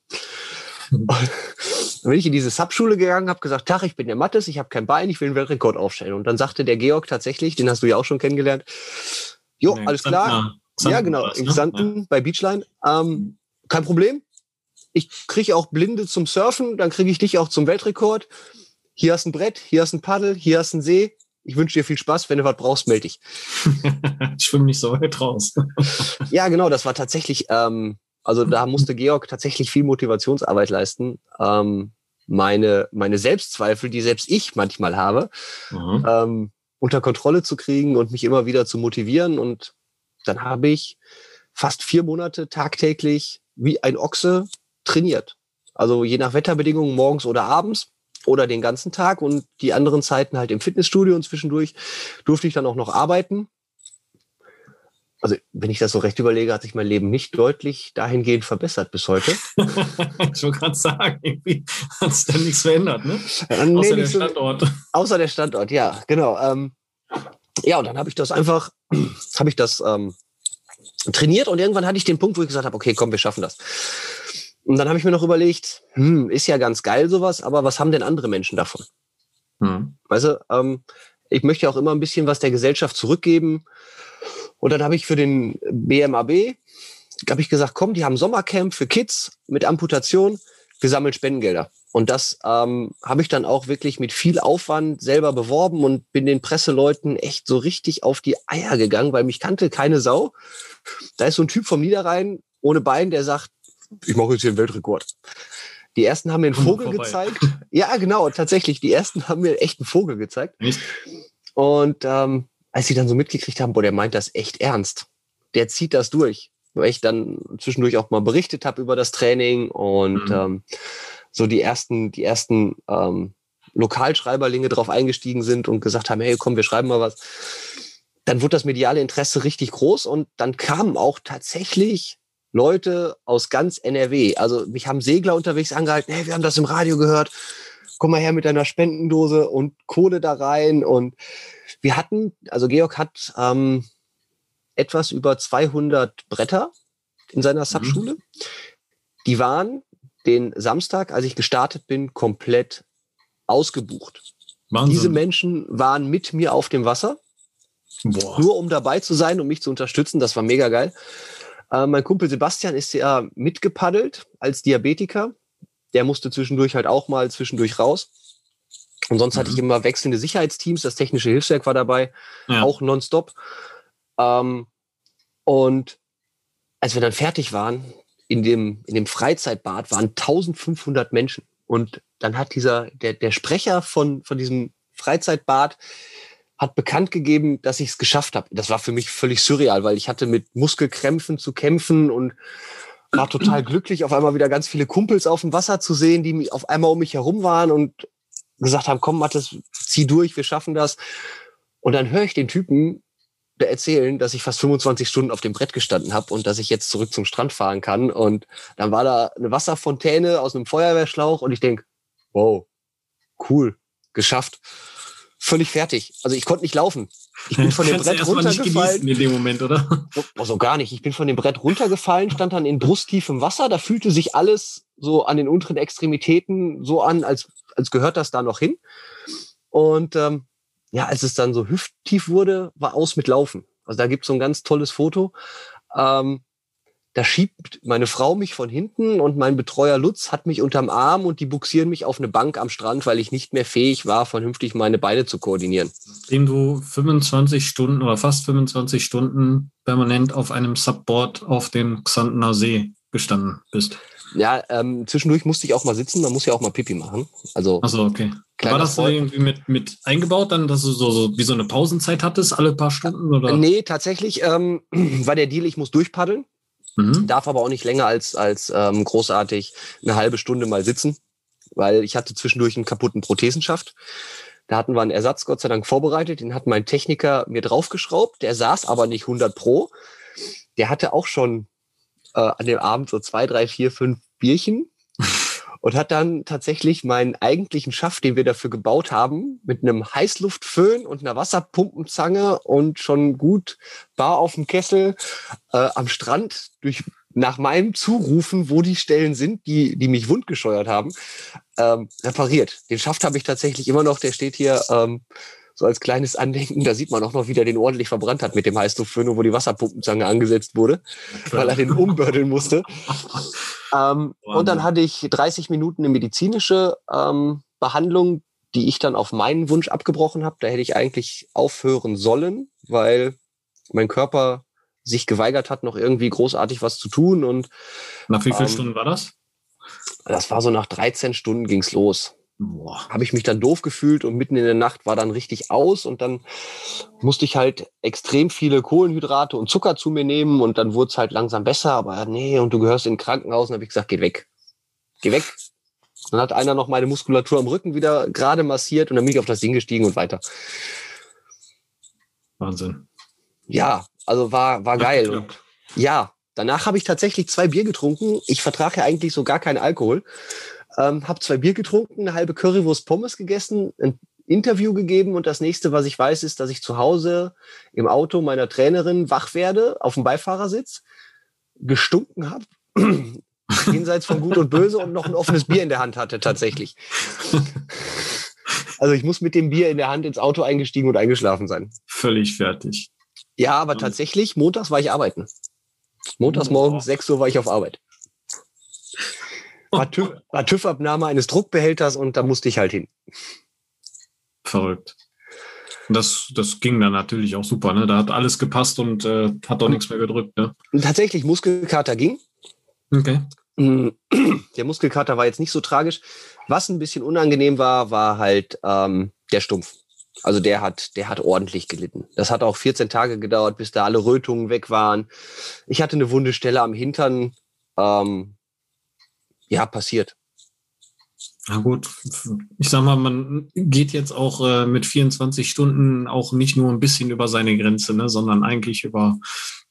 Dann bin ich in diese Subschule gegangen, habe gesagt, Tach, ich bin der Mattes, ich habe kein Bein, ich will einen Weltrekord aufstellen. Und dann sagte der Georg tatsächlich, den hast du ja auch schon kennengelernt, jo, nee, alles klar. Xanten ja, genau, in Xanten ne? bei Beachline. Ähm, kein Problem. Ich kriege auch Blinde zum Surfen, dann kriege ich dich auch zum Weltrekord. Hier hast ein Brett, hier hast ein Paddel, hier hast ein See. Ich wünsche dir viel Spaß. Wenn du was brauchst, melde dich. ich schwimme nicht so weit raus. ja, genau. Das war tatsächlich ähm, also da musste Georg tatsächlich viel Motivationsarbeit leisten. Ähm, meine, meine Selbstzweifel, die selbst ich manchmal habe, mhm. ähm, unter Kontrolle zu kriegen und mich immer wieder zu motivieren. Und dann habe ich fast vier Monate tagtäglich wie ein Ochse trainiert. Also je nach Wetterbedingungen morgens oder abends oder den ganzen Tag und die anderen Zeiten halt im Fitnessstudio und zwischendurch durfte ich dann auch noch arbeiten also wenn ich das so recht überlege, hat sich mein Leben nicht deutlich dahingehend verbessert bis heute. ich wollte gerade sagen, irgendwie hat es dann nichts verändert, ne? Äh, nee, außer der Standort. So, außer der Standort, ja, genau. Ähm, ja, und dann habe ich das einfach, habe ich das ähm, trainiert und irgendwann hatte ich den Punkt, wo ich gesagt habe, okay, komm, wir schaffen das. Und dann habe ich mir noch überlegt, hm, ist ja ganz geil sowas, aber was haben denn andere Menschen davon? Hm. Weißt du, ähm, ich möchte auch immer ein bisschen was der Gesellschaft zurückgeben. Und dann habe ich für den BMAB, habe ich gesagt, komm, die haben Sommercamp für Kids mit Amputation, wir sammeln Spendengelder. Und das ähm, habe ich dann auch wirklich mit viel Aufwand selber beworben und bin den Presseleuten echt so richtig auf die Eier gegangen, weil mich kannte keine Sau. Da ist so ein Typ vom Niederrhein ohne Bein, der sagt, ich mache jetzt hier einen Weltrekord. Die ersten haben mir einen Vogel Vorbei. gezeigt. Ja, genau, tatsächlich. Die ersten haben mir echt einen Vogel gezeigt. Nicht? Und ähm, als sie dann so mitgekriegt haben, boah, der meint das echt ernst. Der zieht das durch. Weil ich dann zwischendurch auch mal berichtet habe über das Training und mhm. ähm, so die ersten, die ersten ähm, Lokalschreiberlinge drauf eingestiegen sind und gesagt haben, hey, komm, wir schreiben mal was. Dann wurde das mediale Interesse richtig groß und dann kamen auch tatsächlich Leute aus ganz NRW. Also mich haben Segler unterwegs angehalten, hey, wir haben das im Radio gehört. Komm mal her mit deiner Spendendose und Kohle da rein und wir hatten, also Georg hat ähm, etwas über 200 Bretter in seiner mhm. Subschule. Mhm. Die waren den Samstag, als ich gestartet bin, komplett ausgebucht. Wahnsinn. Diese Menschen waren mit mir auf dem Wasser, Boah. nur um dabei zu sein, um mich zu unterstützen. Das war mega geil. Äh, mein Kumpel Sebastian ist ja mitgepaddelt als Diabetiker. Der musste zwischendurch halt auch mal zwischendurch raus. Und sonst mhm. hatte ich mhm. immer wechselnde Sicherheitsteams. Das technische Hilfswerk war dabei, ja. auch nonstop. Ähm, und als wir dann fertig waren, in dem, in dem Freizeitbad waren 1500 Menschen. Und dann hat dieser, der, der Sprecher von, von diesem Freizeitbad hat bekannt gegeben, dass ich es geschafft habe. Das war für mich völlig surreal, weil ich hatte mit Muskelkrämpfen zu kämpfen und war total glücklich, auf einmal wieder ganz viele Kumpels auf dem Wasser zu sehen, die auf einmal um mich herum waren und gesagt haben, komm Mathis, zieh durch, wir schaffen das. Und dann höre ich den Typen erzählen, dass ich fast 25 Stunden auf dem Brett gestanden habe und dass ich jetzt zurück zum Strand fahren kann. Und dann war da eine Wasserfontäne aus einem Feuerwehrschlauch und ich denk, wow, cool, geschafft. Völlig fertig. Also ich konnte nicht laufen. Ich bin von dem Brett runtergefallen. in dem Moment, oder? So, also gar nicht. Ich bin von dem Brett runtergefallen, stand dann in brusttiefem Wasser. Da fühlte sich alles so an den unteren Extremitäten so an, als, als gehört das da noch hin. Und ähm, ja, als es dann so hüfttief wurde, war aus mit Laufen. Also da gibt's so ein ganz tolles Foto. Ähm, da schiebt meine Frau mich von hinten und mein Betreuer Lutz hat mich unterm Arm und die buxieren mich auf eine Bank am Strand, weil ich nicht mehr fähig war, vernünftig meine Beine zu koordinieren. Dem du 25 Stunden oder fast 25 Stunden permanent auf einem Subboard auf dem Xantener See gestanden bist. Ja, ähm, zwischendurch musste ich auch mal sitzen, man muss ja auch mal Pipi machen. Also, Achso, okay. War das Freund. irgendwie mit, mit eingebaut, dann, dass du so, so wie so eine Pausenzeit hattest, alle paar Stunden? Oder? Nee, tatsächlich ähm, war der Deal, ich muss durchpaddeln. Mhm. Darf aber auch nicht länger als, als ähm, großartig eine halbe Stunde mal sitzen, weil ich hatte zwischendurch einen kaputten Prothesenschaft. Da hatten wir einen Ersatz Gott sei Dank vorbereitet, den hat mein Techniker mir draufgeschraubt. Der saß aber nicht 100 Pro. Der hatte auch schon äh, an dem Abend so zwei, drei, vier, fünf Bierchen und hat dann tatsächlich meinen eigentlichen Schaft, den wir dafür gebaut haben, mit einem Heißluftföhn und einer Wasserpumpenzange und schon gut bar auf dem Kessel äh, am Strand durch nach meinem Zurufen, wo die Stellen sind, die, die mich wundgescheuert haben, ähm, repariert. Den Schaft habe ich tatsächlich immer noch, der steht hier ähm, so als kleines Andenken. Da sieht man auch noch, wie der den ordentlich verbrannt hat mit dem Heißluftföhn, wo die Wasserpumpenzange angesetzt wurde, weil er den umbördeln musste. ähm, und dann hatte ich 30 Minuten eine medizinische ähm, Behandlung, die ich dann auf meinen Wunsch abgebrochen habe. Da hätte ich eigentlich aufhören sollen, weil mein Körper sich geweigert hat, noch irgendwie großartig was zu tun. Und nach wie vielen ähm, Stunden war das? Das war so nach 13 Stunden ging's los habe ich mich dann doof gefühlt und mitten in der Nacht war dann richtig aus und dann musste ich halt extrem viele Kohlenhydrate und Zucker zu mir nehmen und dann wurde es halt langsam besser, aber nee, und du gehörst in ein Krankenhaus und habe ich gesagt, geh weg. Geh weg. Dann hat einer noch meine Muskulatur am Rücken wieder gerade massiert und dann bin ich auf das Ding gestiegen und weiter. Wahnsinn. Ja, also war, war geil. Und ja, danach habe ich tatsächlich zwei Bier getrunken. Ich vertrage ja eigentlich so gar keinen Alkohol ähm, habe zwei Bier getrunken, eine halbe Currywurst Pommes gegessen, ein Interview gegeben und das nächste, was ich weiß, ist, dass ich zu Hause im Auto meiner Trainerin wach werde, auf dem Beifahrersitz, gestunken habe, jenseits von Gut und Böse und noch ein offenes Bier in der Hand hatte tatsächlich. Also ich muss mit dem Bier in der Hand ins Auto eingestiegen und eingeschlafen sein. Völlig fertig. Ja, aber tatsächlich, montags war ich arbeiten. Montags morgens, 6 Uhr war ich auf Arbeit war, TÜV, war TÜV-Abnahme eines Druckbehälters und da musste ich halt hin. Verrückt. Das, das ging dann natürlich auch super. Ne? Da hat alles gepasst und äh, hat auch nichts mehr gedrückt. Ne? Tatsächlich, Muskelkater ging. Okay. Mm, der Muskelkater war jetzt nicht so tragisch. Was ein bisschen unangenehm war, war halt ähm, der Stumpf. Also der hat, der hat ordentlich gelitten. Das hat auch 14 Tage gedauert, bis da alle Rötungen weg waren. Ich hatte eine wunde Stelle am Hintern. Ähm, ja, passiert. Na gut, ich sag mal, man geht jetzt auch äh, mit 24 Stunden auch nicht nur ein bisschen über seine Grenze, ne, sondern eigentlich über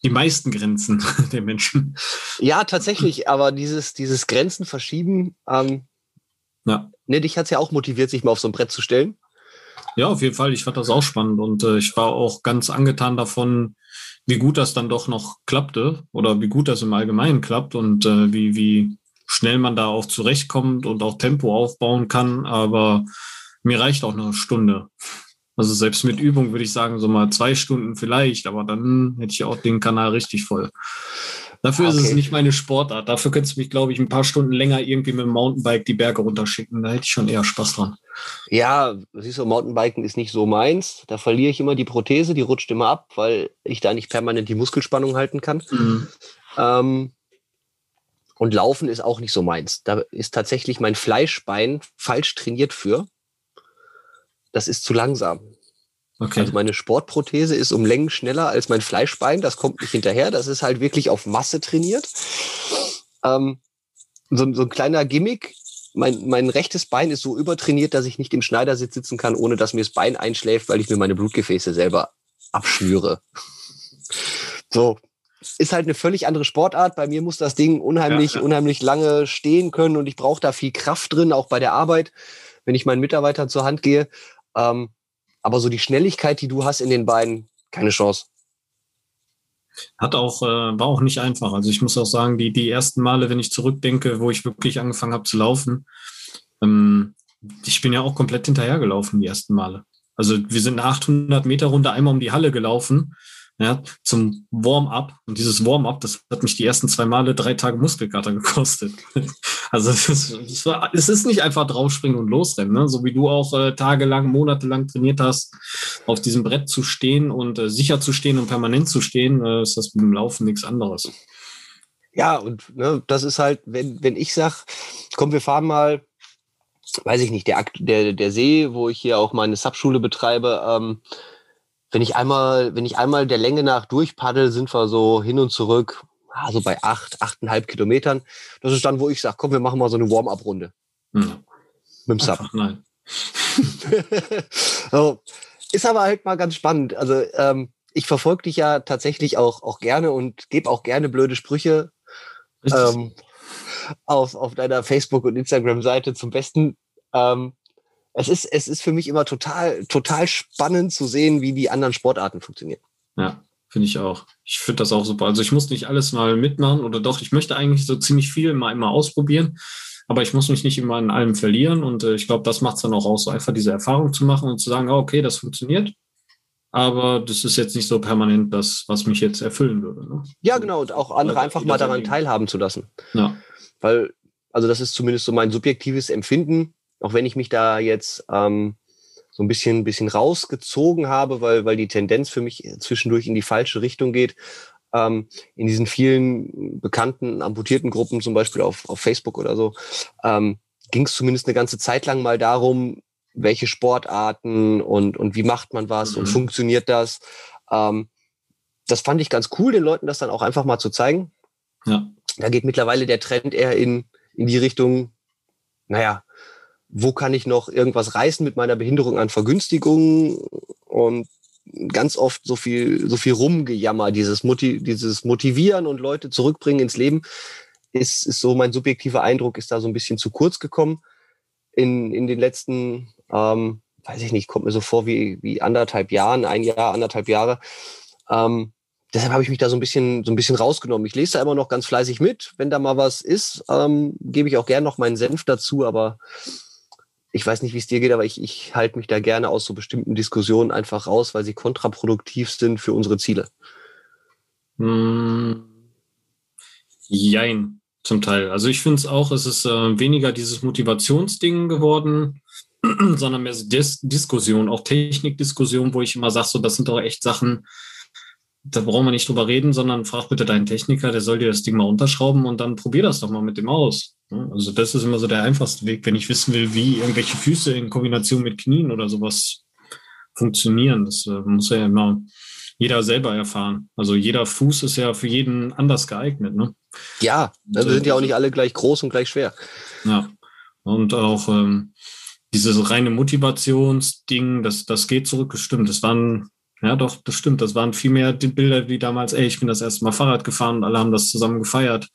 die meisten Grenzen der Menschen. Ja, tatsächlich, aber dieses, dieses Grenzen verschieben, ähm, ja. ne, dich hat's ja auch motiviert, sich mal auf so ein Brett zu stellen. Ja, auf jeden Fall. Ich fand das auch spannend und äh, ich war auch ganz angetan davon, wie gut das dann doch noch klappte oder wie gut das im Allgemeinen klappt und äh, wie, wie schnell man da auch zurechtkommt und auch Tempo aufbauen kann. Aber mir reicht auch eine Stunde. Also selbst mit Übung würde ich sagen, so mal zwei Stunden vielleicht, aber dann hätte ich auch den Kanal richtig voll. Dafür okay. ist es nicht meine Sportart. Dafür könntest du mich, glaube ich, ein paar Stunden länger irgendwie mit dem Mountainbike die Berge runterschicken. Da hätte ich schon eher Spaß dran. Ja, siehst du, Mountainbiken ist nicht so meins. Da verliere ich immer die Prothese, die rutscht immer ab, weil ich da nicht permanent die Muskelspannung halten kann. Mhm. Ähm, und Laufen ist auch nicht so meins. Da ist tatsächlich mein Fleischbein falsch trainiert für. Das ist zu langsam. Okay. Also meine Sportprothese ist um Längen schneller als mein Fleischbein. Das kommt nicht hinterher. Das ist halt wirklich auf Masse trainiert. Ähm, so, so ein kleiner Gimmick. Mein, mein rechtes Bein ist so übertrainiert, dass ich nicht im Schneidersitz sitzen kann, ohne dass mir das Bein einschläft, weil ich mir meine Blutgefäße selber abschnüre. So, ist halt eine völlig andere Sportart. Bei mir muss das Ding unheimlich, ja, ja. unheimlich lange stehen können und ich brauche da viel Kraft drin, auch bei der Arbeit, wenn ich meinen Mitarbeitern zur Hand gehe. Ähm, aber so die Schnelligkeit, die du hast in den Beinen, keine Chance. Hat auch, äh, war auch nicht einfach. Also ich muss auch sagen, die, die ersten Male, wenn ich zurückdenke, wo ich wirklich angefangen habe zu laufen, ähm, ich bin ja auch komplett hinterhergelaufen die ersten Male. Also wir sind eine 800 Meter Runde einmal um die Halle gelaufen ja, zum Warm-up. Und dieses Warm-up, das hat mich die ersten zwei Male drei Tage Muskelkater gekostet. also es ist, es, ist nicht einfach draufspringen und losrennen, ne? so wie du auch äh, tagelang, monatelang trainiert hast, auf diesem Brett zu stehen und äh, sicher zu stehen und permanent zu stehen, äh, ist das mit dem Laufen nichts anderes. Ja, und ne, das ist halt, wenn, wenn ich sage, komm, wir fahren mal, weiß ich nicht, der, der, der See, wo ich hier auch meine Subschule betreibe, ähm, wenn ich einmal, wenn ich einmal der Länge nach durchpaddel, sind wir so hin und zurück, also bei acht, achteinhalb Kilometern. Das ist dann, wo ich sage, komm, wir machen mal so eine Warm-up-Runde. Hm. Mit dem Sub. Einfach nein. so. Ist aber halt mal ganz spannend. Also ähm, ich verfolge dich ja tatsächlich auch, auch gerne und gebe auch gerne blöde Sprüche ähm, auf, auf deiner Facebook- und Instagram-Seite zum Besten. Ähm, es ist, es ist für mich immer total, total spannend zu sehen, wie die anderen Sportarten funktionieren. Ja, finde ich auch. Ich finde das auch super. Also ich muss nicht alles mal mitmachen oder doch, ich möchte eigentlich so ziemlich viel mal immer ausprobieren, aber ich muss mich nicht immer in allem verlieren und äh, ich glaube, das macht es dann auch aus, so einfach diese Erfahrung zu machen und zu sagen, oh, okay, das funktioniert. Aber das ist jetzt nicht so permanent das, was mich jetzt erfüllen würde. Ne? Ja, genau. Und auch andere einfach mal daran teilhaben zu lassen. Ja. Weil, also das ist zumindest so mein subjektives Empfinden auch wenn ich mich da jetzt ähm, so ein bisschen, bisschen rausgezogen habe, weil, weil die Tendenz für mich zwischendurch in die falsche Richtung geht. Ähm, in diesen vielen bekannten amputierten Gruppen, zum Beispiel auf, auf Facebook oder so, ähm, ging es zumindest eine ganze Zeit lang mal darum, welche Sportarten und, und wie macht man was mhm. und funktioniert das. Ähm, das fand ich ganz cool, den Leuten das dann auch einfach mal zu zeigen. Ja. Da geht mittlerweile der Trend eher in, in die Richtung, naja, wo kann ich noch irgendwas reißen mit meiner Behinderung an Vergünstigungen und ganz oft so viel, so viel Rumgejammer, dieses, Motiv, dieses Motivieren und Leute zurückbringen ins Leben, ist, ist so mein subjektiver Eindruck, ist da so ein bisschen zu kurz gekommen in, in den letzten, ähm, weiß ich nicht, kommt mir so vor wie, wie anderthalb Jahren, ein Jahr, anderthalb Jahre. Ähm, deshalb habe ich mich da so ein bisschen, so ein bisschen rausgenommen. Ich lese da immer noch ganz fleißig mit. Wenn da mal was ist, ähm, gebe ich auch gern noch meinen Senf dazu, aber ich weiß nicht, wie es dir geht, aber ich, ich halte mich da gerne aus so bestimmten Diskussionen einfach raus, weil sie kontraproduktiv sind für unsere Ziele. Hm. Jein, zum Teil. Also ich finde es auch, es ist äh, weniger dieses Motivationsding geworden, sondern mehr Dis Diskussion, auch Technikdiskussion, wo ich immer sage, so, das sind doch echt Sachen, da brauchen wir nicht drüber reden, sondern frag bitte deinen Techniker, der soll dir das Ding mal unterschrauben und dann probier das doch mal mit dem aus. Also das ist immer so der einfachste Weg, wenn ich wissen will, wie irgendwelche Füße in Kombination mit Knien oder sowas funktionieren. Das äh, muss ja immer jeder selber erfahren. Also jeder Fuß ist ja für jeden anders geeignet. Ne? Ja, also sind ja auch nicht alle gleich groß und gleich schwer. Ja, und auch ähm, dieses reine Motivationsding, das, das geht zurück, das stimmt. Das waren ja, doch, das stimmt. Das waren viel mehr die Bilder wie damals, ey, ich bin das erste Mal Fahrrad gefahren und alle haben das zusammen gefeiert.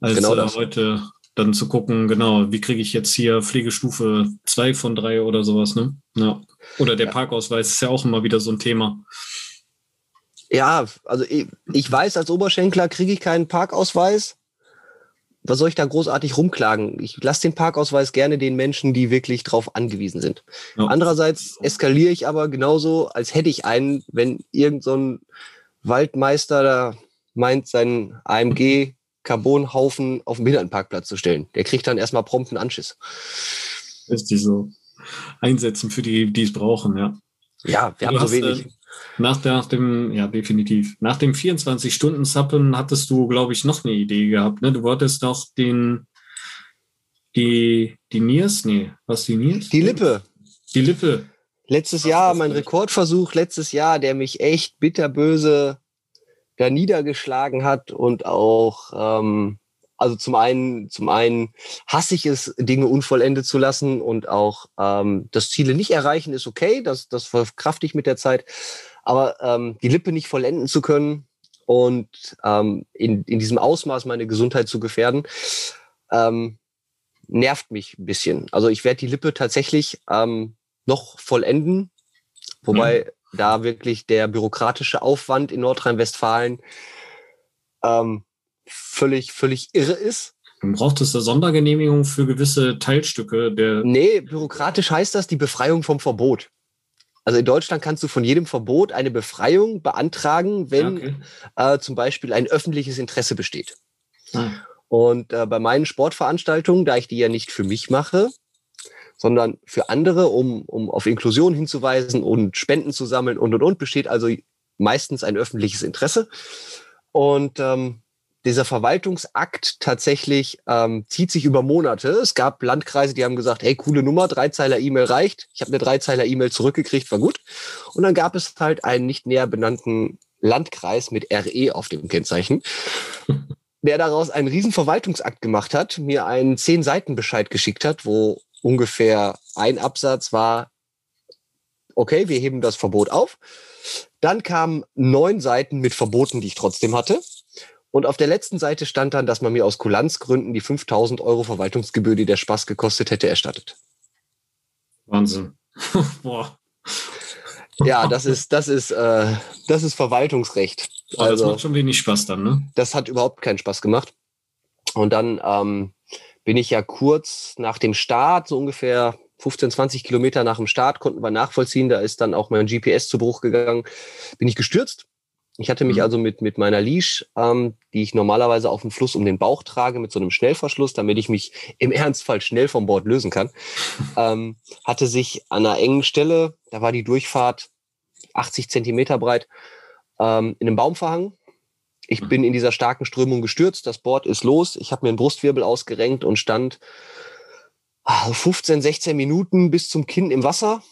Als genau äh, heute dann zu gucken, genau, wie kriege ich jetzt hier Pflegestufe 2 von 3 oder sowas, ne? Ja. Oder der ja. Parkausweis ist ja auch immer wieder so ein Thema. Ja, also ich, ich weiß, als Oberschenkler kriege ich keinen Parkausweis was soll ich da großartig rumklagen? Ich lasse den Parkausweis gerne den Menschen, die wirklich drauf angewiesen sind. Ja. Andererseits eskaliere ich aber genauso, als hätte ich einen, wenn irgend so ein Waldmeister da meint, seinen AMG Carbonhaufen auf den Behindertenparkplatz zu stellen. Der kriegt dann erstmal prompt einen Anschiss. Ist die so einsetzen für die, die es brauchen, ja. Ja, wir haben so wenig. Äh, nach, der, nach dem, ja, definitiv. Nach dem 24-Stunden-Sappen hattest du, glaube ich, noch eine Idee gehabt. Ne? Du wolltest doch den, die, die Niers? Nee, was die Niers? Die Lippe. Die Lippe. Letztes Jahr, mein Rekordversuch letztes Jahr, der mich echt bitterböse da niedergeschlagen hat und auch, ähm, also zum einen, zum einen hasse ich es, Dinge unvollendet zu lassen und auch ähm, das Ziele nicht erreichen ist okay, das, das verkrafte ich mit der Zeit. Aber ähm, die Lippe nicht vollenden zu können und ähm, in, in diesem Ausmaß meine Gesundheit zu gefährden, ähm, nervt mich ein bisschen. Also ich werde die Lippe tatsächlich ähm, noch vollenden, wobei mhm. da wirklich der bürokratische Aufwand in Nordrhein-Westfalen ähm, völlig, völlig irre ist. Braucht es eine Sondergenehmigung für gewisse Teilstücke der. Nee, bürokratisch heißt das die Befreiung vom Verbot. Also in Deutschland kannst du von jedem Verbot eine Befreiung beantragen, wenn okay. äh, zum Beispiel ein öffentliches Interesse besteht. Ah. Und äh, bei meinen Sportveranstaltungen, da ich die ja nicht für mich mache, sondern für andere, um, um auf Inklusion hinzuweisen und Spenden zu sammeln und und und, besteht also meistens ein öffentliches Interesse. Und ähm, dieser Verwaltungsakt tatsächlich ähm, zieht sich über Monate. Es gab Landkreise, die haben gesagt, hey, coole Nummer, Dreizeiler E-Mail reicht. Ich habe eine Dreizeiler E-Mail zurückgekriegt, war gut. Und dann gab es halt einen nicht näher benannten Landkreis mit RE auf dem Kennzeichen der daraus einen riesen Verwaltungsakt gemacht hat, mir einen zehn Seiten Bescheid geschickt hat, wo ungefähr ein Absatz war, okay, wir heben das Verbot auf. Dann kamen neun Seiten mit Verboten, die ich trotzdem hatte. Und auf der letzten Seite stand dann, dass man mir aus Kulanzgründen die 5000 Euro Verwaltungsgebühr, die der Spaß gekostet hätte, erstattet. Wahnsinn. Boah. Ja, das ist, das ist, äh, das ist Verwaltungsrecht. Also, das macht schon wenig Spaß dann, ne? Das hat überhaupt keinen Spaß gemacht. Und dann ähm, bin ich ja kurz nach dem Start, so ungefähr 15, 20 Kilometer nach dem Start, konnten wir nachvollziehen, da ist dann auch mein GPS zu Bruch gegangen, bin ich gestürzt. Ich hatte mich mhm. also mit, mit meiner Leash, ähm, die ich normalerweise auf dem Fluss um den Bauch trage, mit so einem Schnellverschluss, damit ich mich im Ernstfall schnell vom Bord lösen kann, ähm, hatte sich an einer engen Stelle, da war die Durchfahrt 80 Zentimeter breit, ähm, in einem Baum verhangen. Ich bin in dieser starken Strömung gestürzt, das Board ist los, ich habe mir einen Brustwirbel ausgerenkt und stand 15, ah, 16 Minuten bis zum Kinn im Wasser,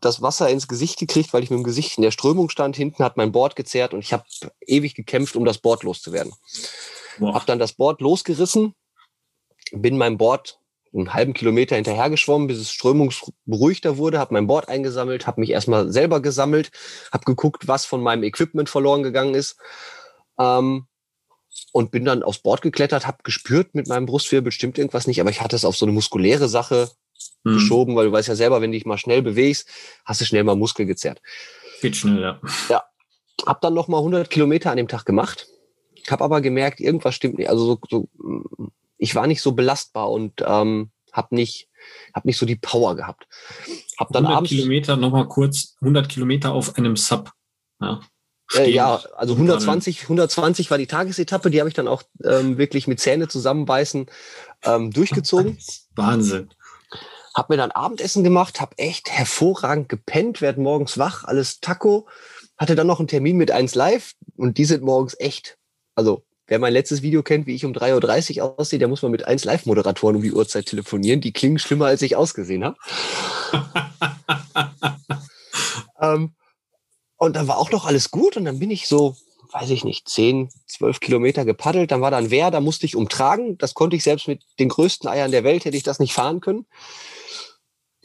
das Wasser ins Gesicht gekriegt, weil ich mit dem Gesicht in der Strömung stand. Hinten hat mein Board gezerrt und ich habe ewig gekämpft, um das Board loszuwerden. Habe dann das Board losgerissen, bin meinem Board einen halben Kilometer hinterher geschwommen, bis es strömungsberuhigter wurde, habe mein Board eingesammelt, habe mich erstmal selber gesammelt, habe geguckt, was von meinem Equipment verloren gegangen ist ähm, und bin dann aufs Board geklettert, habe gespürt mit meinem Brustwirbel stimmt irgendwas nicht, aber ich hatte es auf so eine muskuläre Sache mhm. geschoben, weil du weißt ja selber, wenn du dich mal schnell bewegst, hast du schnell mal Muskel gezerrt. Geht schnell, ja. Habe dann noch mal 100 Kilometer an dem Tag gemacht, habe aber gemerkt, irgendwas stimmt nicht. Also so, so ich war nicht so belastbar und ähm, habe nicht, hab nicht so die Power gehabt. Hab dann 100 abends, Kilometer, nochmal kurz, 100 Kilometer auf einem Sub. Ja, äh, ja also 120, 120 war die Tagesetappe, die habe ich dann auch ähm, wirklich mit Zähne zusammenbeißen ähm, durchgezogen. Wahnsinn. Hab mir dann Abendessen gemacht, hab echt hervorragend gepennt, werd morgens wach, alles Taco. Hatte dann noch einen Termin mit 1 Live und die sind morgens echt, also Wer mein letztes Video kennt, wie ich um 3.30 Uhr aussehe, der muss mal mit eins Live-Moderatoren um die Uhrzeit telefonieren. Die klingen schlimmer, als ich ausgesehen habe. ähm, und dann war auch noch alles gut und dann bin ich so, weiß ich nicht, 10, 12 Kilometer gepaddelt. Dann war dann wer, da musste ich umtragen. Das konnte ich selbst mit den größten Eiern der Welt, hätte ich das nicht fahren können.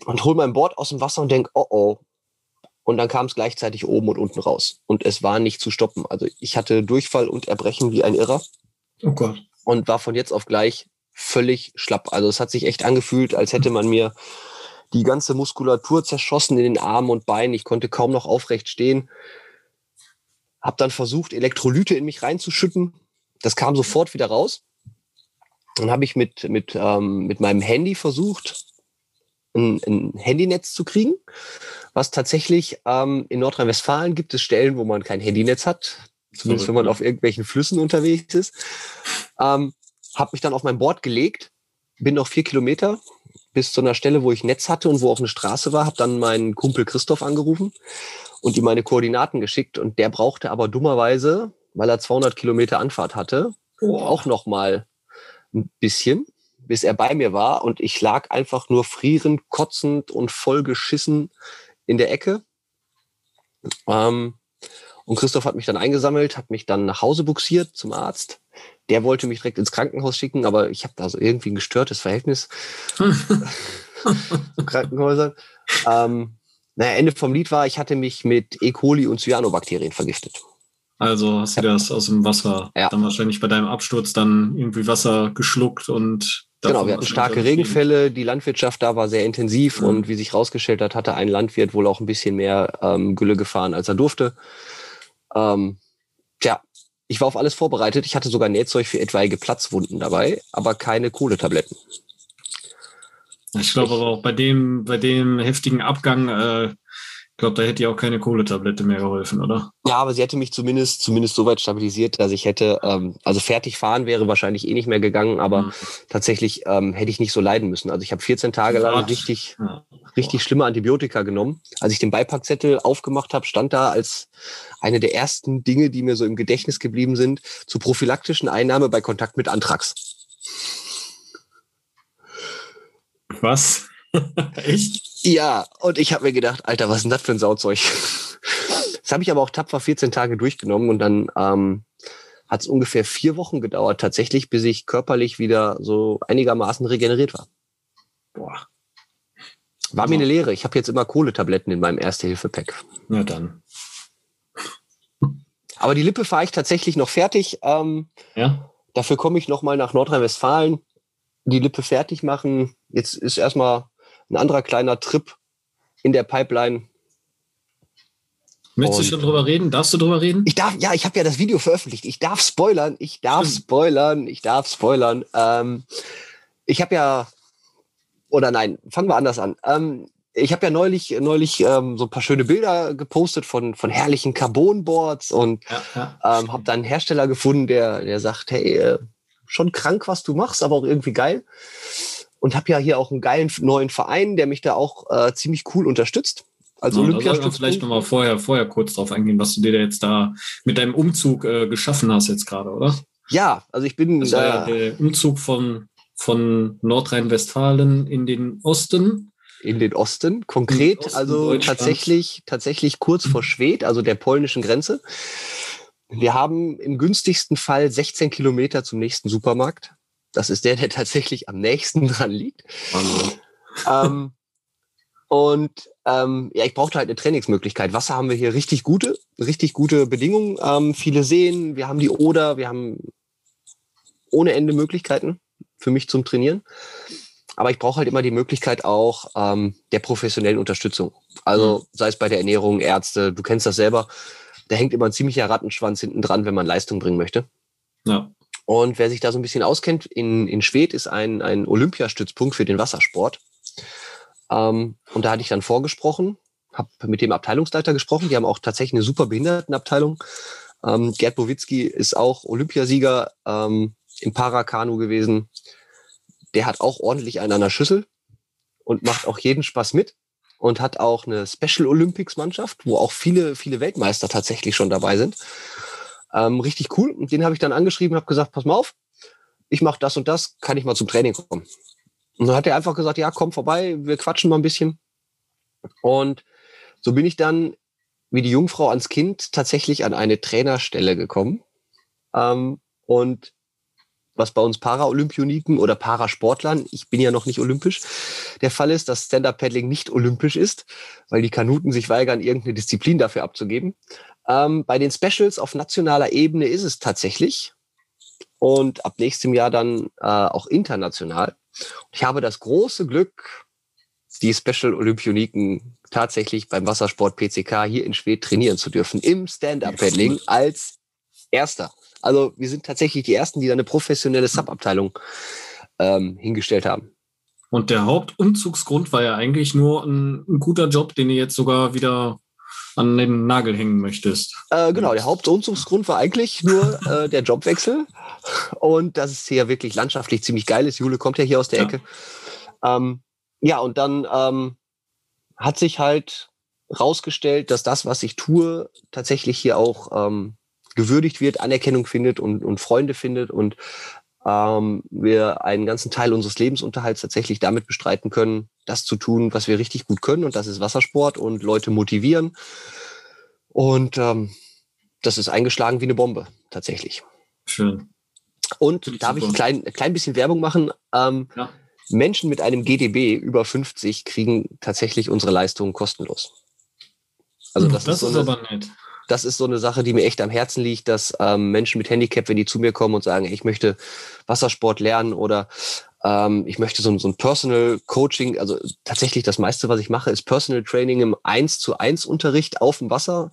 Und hol mein Board aus dem Wasser und denk, oh oh, und dann kam es gleichzeitig oben und unten raus. Und es war nicht zu stoppen. Also ich hatte Durchfall und Erbrechen wie ein Irrer. Oh Gott. Und war von jetzt auf gleich völlig schlapp. Also es hat sich echt angefühlt, als hätte man mir die ganze Muskulatur zerschossen in den Armen und Beinen. Ich konnte kaum noch aufrecht stehen. Hab dann versucht, Elektrolyte in mich reinzuschütten. Das kam sofort wieder raus. Dann habe ich mit, mit, ähm, mit meinem Handy versucht, ein, ein Handynetz zu kriegen was tatsächlich ähm, in Nordrhein-Westfalen gibt es Stellen, wo man kein Handynetz hat, zumindest wenn man auf irgendwelchen Flüssen unterwegs ist. Ähm, habe mich dann auf mein Board gelegt, bin noch vier Kilometer bis zu einer Stelle, wo ich Netz hatte und wo auch eine Straße war, habe dann meinen Kumpel Christoph angerufen und ihm meine Koordinaten geschickt und der brauchte aber dummerweise, weil er 200 Kilometer Anfahrt hatte, oh. auch noch mal ein bisschen, bis er bei mir war und ich lag einfach nur frierend, kotzend und vollgeschissen in der Ecke. Ähm, Und Christoph hat mich dann eingesammelt, hat mich dann nach Hause buxiert zum Arzt. Der wollte mich direkt ins Krankenhaus schicken, aber ich habe da so irgendwie ein gestörtes Verhältnis zu Krankenhäusern. Ähm, naja, Ende vom Lied war, ich hatte mich mit E. coli und Cyanobakterien vergiftet. Also hast du das aus dem Wasser, Ja. dann wahrscheinlich bei deinem Absturz dann irgendwie Wasser geschluckt und Genau, wir hatten starke Regenfälle, die Landwirtschaft da war sehr intensiv Mhm. und wie sich rausgestellt hat, hatte ein Landwirt wohl auch ein bisschen mehr ähm, Gülle gefahren, als er durfte. Ähm, tja, ich war auf alles vorbereitet. Ich hatte sogar Nähzeug für etwaige Platzwunden dabei, aber keine Kohletabletten. Ich glaube aber auch bei dem, bei dem heftigen Abgang, äh, glaube, da hätte ja auch keine Kohletablette mehr geholfen, oder? Ja, aber sie hätte mich zumindest zumindest so weit stabilisiert, dass ich hätte, ähm, also fertig fahren wäre wahrscheinlich eh nicht mehr gegangen, aber Mhm. tatsächlich ähm, hätte ich nicht so leiden müssen. Also ich habe 14 Tage lang Gott. richtig Ja. richtig schlimme Antibiotika genommen. Als ich den Beipackzettel aufgemacht habe, stand da als eine der ersten Dinge, die mir so im Gedächtnis geblieben sind, zur prophylaktischen Einnahme bei Kontakt mit Anthrax. Was? Echt? Ja, und ich habe mir gedacht, Alter, was ist denn das für ein Sauzeug? Das habe ich aber auch tapfer 14 Tage durchgenommen und dann ähm, hat es ungefähr vier Wochen gedauert, tatsächlich, bis ich körperlich wieder so einigermaßen regeneriert war. Boah. War mir eine Lehre. Ich habe jetzt immer Kohletabletten in meinem Erste-Hilfe-Pack. Na dann. Aber die Lippe fahre ich tatsächlich noch fertig. Ähm, Ja? Dafür komme ich nochmal nach Nordrhein-Westfalen, die Lippe fertig machen. Jetzt ist erstmal ein anderer kleiner Trip in der Pipeline. Möchtest du schon drüber reden? Darfst du drüber reden? Ich darf, ja, ich habe ja das Video veröffentlicht. Ich darf spoilern, ich darf Stimmt. spoilern, ich darf spoilern. Ähm, ich habe ja, oder nein, fangen wir anders an. Ähm, ich habe ja neulich, neulich ähm, so ein paar schöne Bilder gepostet von, von herrlichen Carbonboards und Ja, ja. ähm, habe dann einen Hersteller gefunden, der, der sagt, hey, äh, schon krank, was du machst, aber auch irgendwie geil. Und habe ja hier auch einen geilen neuen Verein, der mich da auch äh, ziemlich cool unterstützt. Also Also da sollten wir vielleicht nochmal vorher, vorher kurz drauf eingehen, was du dir da jetzt da mit deinem Umzug äh, geschaffen hast jetzt gerade, oder? Ja, also ich bin Das war ja äh, der Umzug von, von Nordrhein-Westfalen in den Osten. in den Osten, In den konkret, Osten also tatsächlich, tatsächlich kurz vor Schwedt, also der polnischen Grenze. Wir haben im günstigsten Fall 16 Kilometer zum nächsten Supermarkt. Das ist der, der tatsächlich am nächsten dran liegt. Ähm, und ähm, ja, ich brauchte halt eine Trainingsmöglichkeit. Wasser haben wir hier richtig gute, richtig gute Bedingungen. Ähm, viele Seen, wir haben die Oder, wir haben ohne Ende Möglichkeiten für mich zum Trainieren. Aber ich brauche halt immer die Möglichkeit auch ähm, der professionellen Unterstützung. Also sei es bei der Ernährung, Ärzte, du kennst das selber. Da hängt immer ein ziemlicher Rattenschwanz hinten dran, wenn man Leistung bringen möchte. ja. Und wer sich da so ein bisschen auskennt, in, in Schwedt ist ein, ein Olympiastützpunkt für den Wassersport. Ähm, und da hatte ich dann vorgesprochen, habe mit dem Abteilungsleiter gesprochen. Die haben auch tatsächlich eine super Behindertenabteilung. Ähm, Gerd Bowitzki ist auch Olympiasieger ähm, im Parakanu gewesen. Der hat auch ordentlich einen an der Schüssel und macht auch jeden Spaß mit und hat auch eine Special Olympics Mannschaft, wo auch viele, viele Weltmeister tatsächlich schon dabei sind. Ähm, richtig cool. Und den habe ich dann angeschrieben, habe gesagt, pass mal auf, ich mache das und das, kann ich mal zum Training kommen. Und dann hat er einfach gesagt, ja, komm vorbei, wir quatschen mal ein bisschen. Und so bin ich dann wie die Jungfrau ans Kind tatsächlich an eine Trainerstelle gekommen. Ähm, und was bei uns Paraolympioniken oder Parasportlern, ich bin ja noch nicht olympisch, der Fall ist, dass Stand-Up-Paddling nicht olympisch ist, weil die Kanuten sich weigern, irgendeine Disziplin dafür abzugeben. Ähm, bei den Specials auf nationaler Ebene ist es tatsächlich und ab nächstem Jahr dann äh, auch international. Ich habe das große Glück, die Special Olympioniken tatsächlich beim Wassersport PCK hier in Schwedt trainieren zu dürfen, im Stand-Up-Paddling als Erster. Also wir sind tatsächlich die Ersten, die da eine professionelle Sub-Abteilung ähm, hingestellt haben. Und der Hauptumzugsgrund war ja eigentlich nur ein, ein guter Job, den du jetzt sogar wieder an den Nagel hängen möchtest. Äh, genau, der Hauptumzugsgrund war eigentlich nur äh, der Jobwechsel und dass es hier wirklich landschaftlich ziemlich geil ist. Jule kommt ja hier aus der Ja. Ecke. Ähm, ja, und dann ähm, hat sich halt rausgestellt, dass das, was ich tue, tatsächlich hier auch ähm, gewürdigt wird, Anerkennung findet und, und Freunde findet und ähm, wir einen ganzen Teil unseres Lebensunterhalts tatsächlich damit bestreiten können, das zu tun, was wir richtig gut können und das ist Wassersport und Leute motivieren. Und ähm, das ist eingeschlagen wie eine Bombe, tatsächlich. Schön. Und darf super. ich ein klein, klein bisschen Werbung machen? Ähm, ja. Menschen mit einem GDB über 50 kriegen tatsächlich unsere Leistungen kostenlos. Also das, das ist, ist aber nett. Das ist so eine Sache, die mir echt am Herzen liegt, dass ähm, Menschen mit Handicap, wenn die zu mir kommen und sagen, ich möchte Wassersport lernen oder ähm, ich möchte so, so ein Personal Coaching, also tatsächlich das meiste, was ich mache, ist Personal Training im 1 zu 1 Unterricht auf dem Wasser.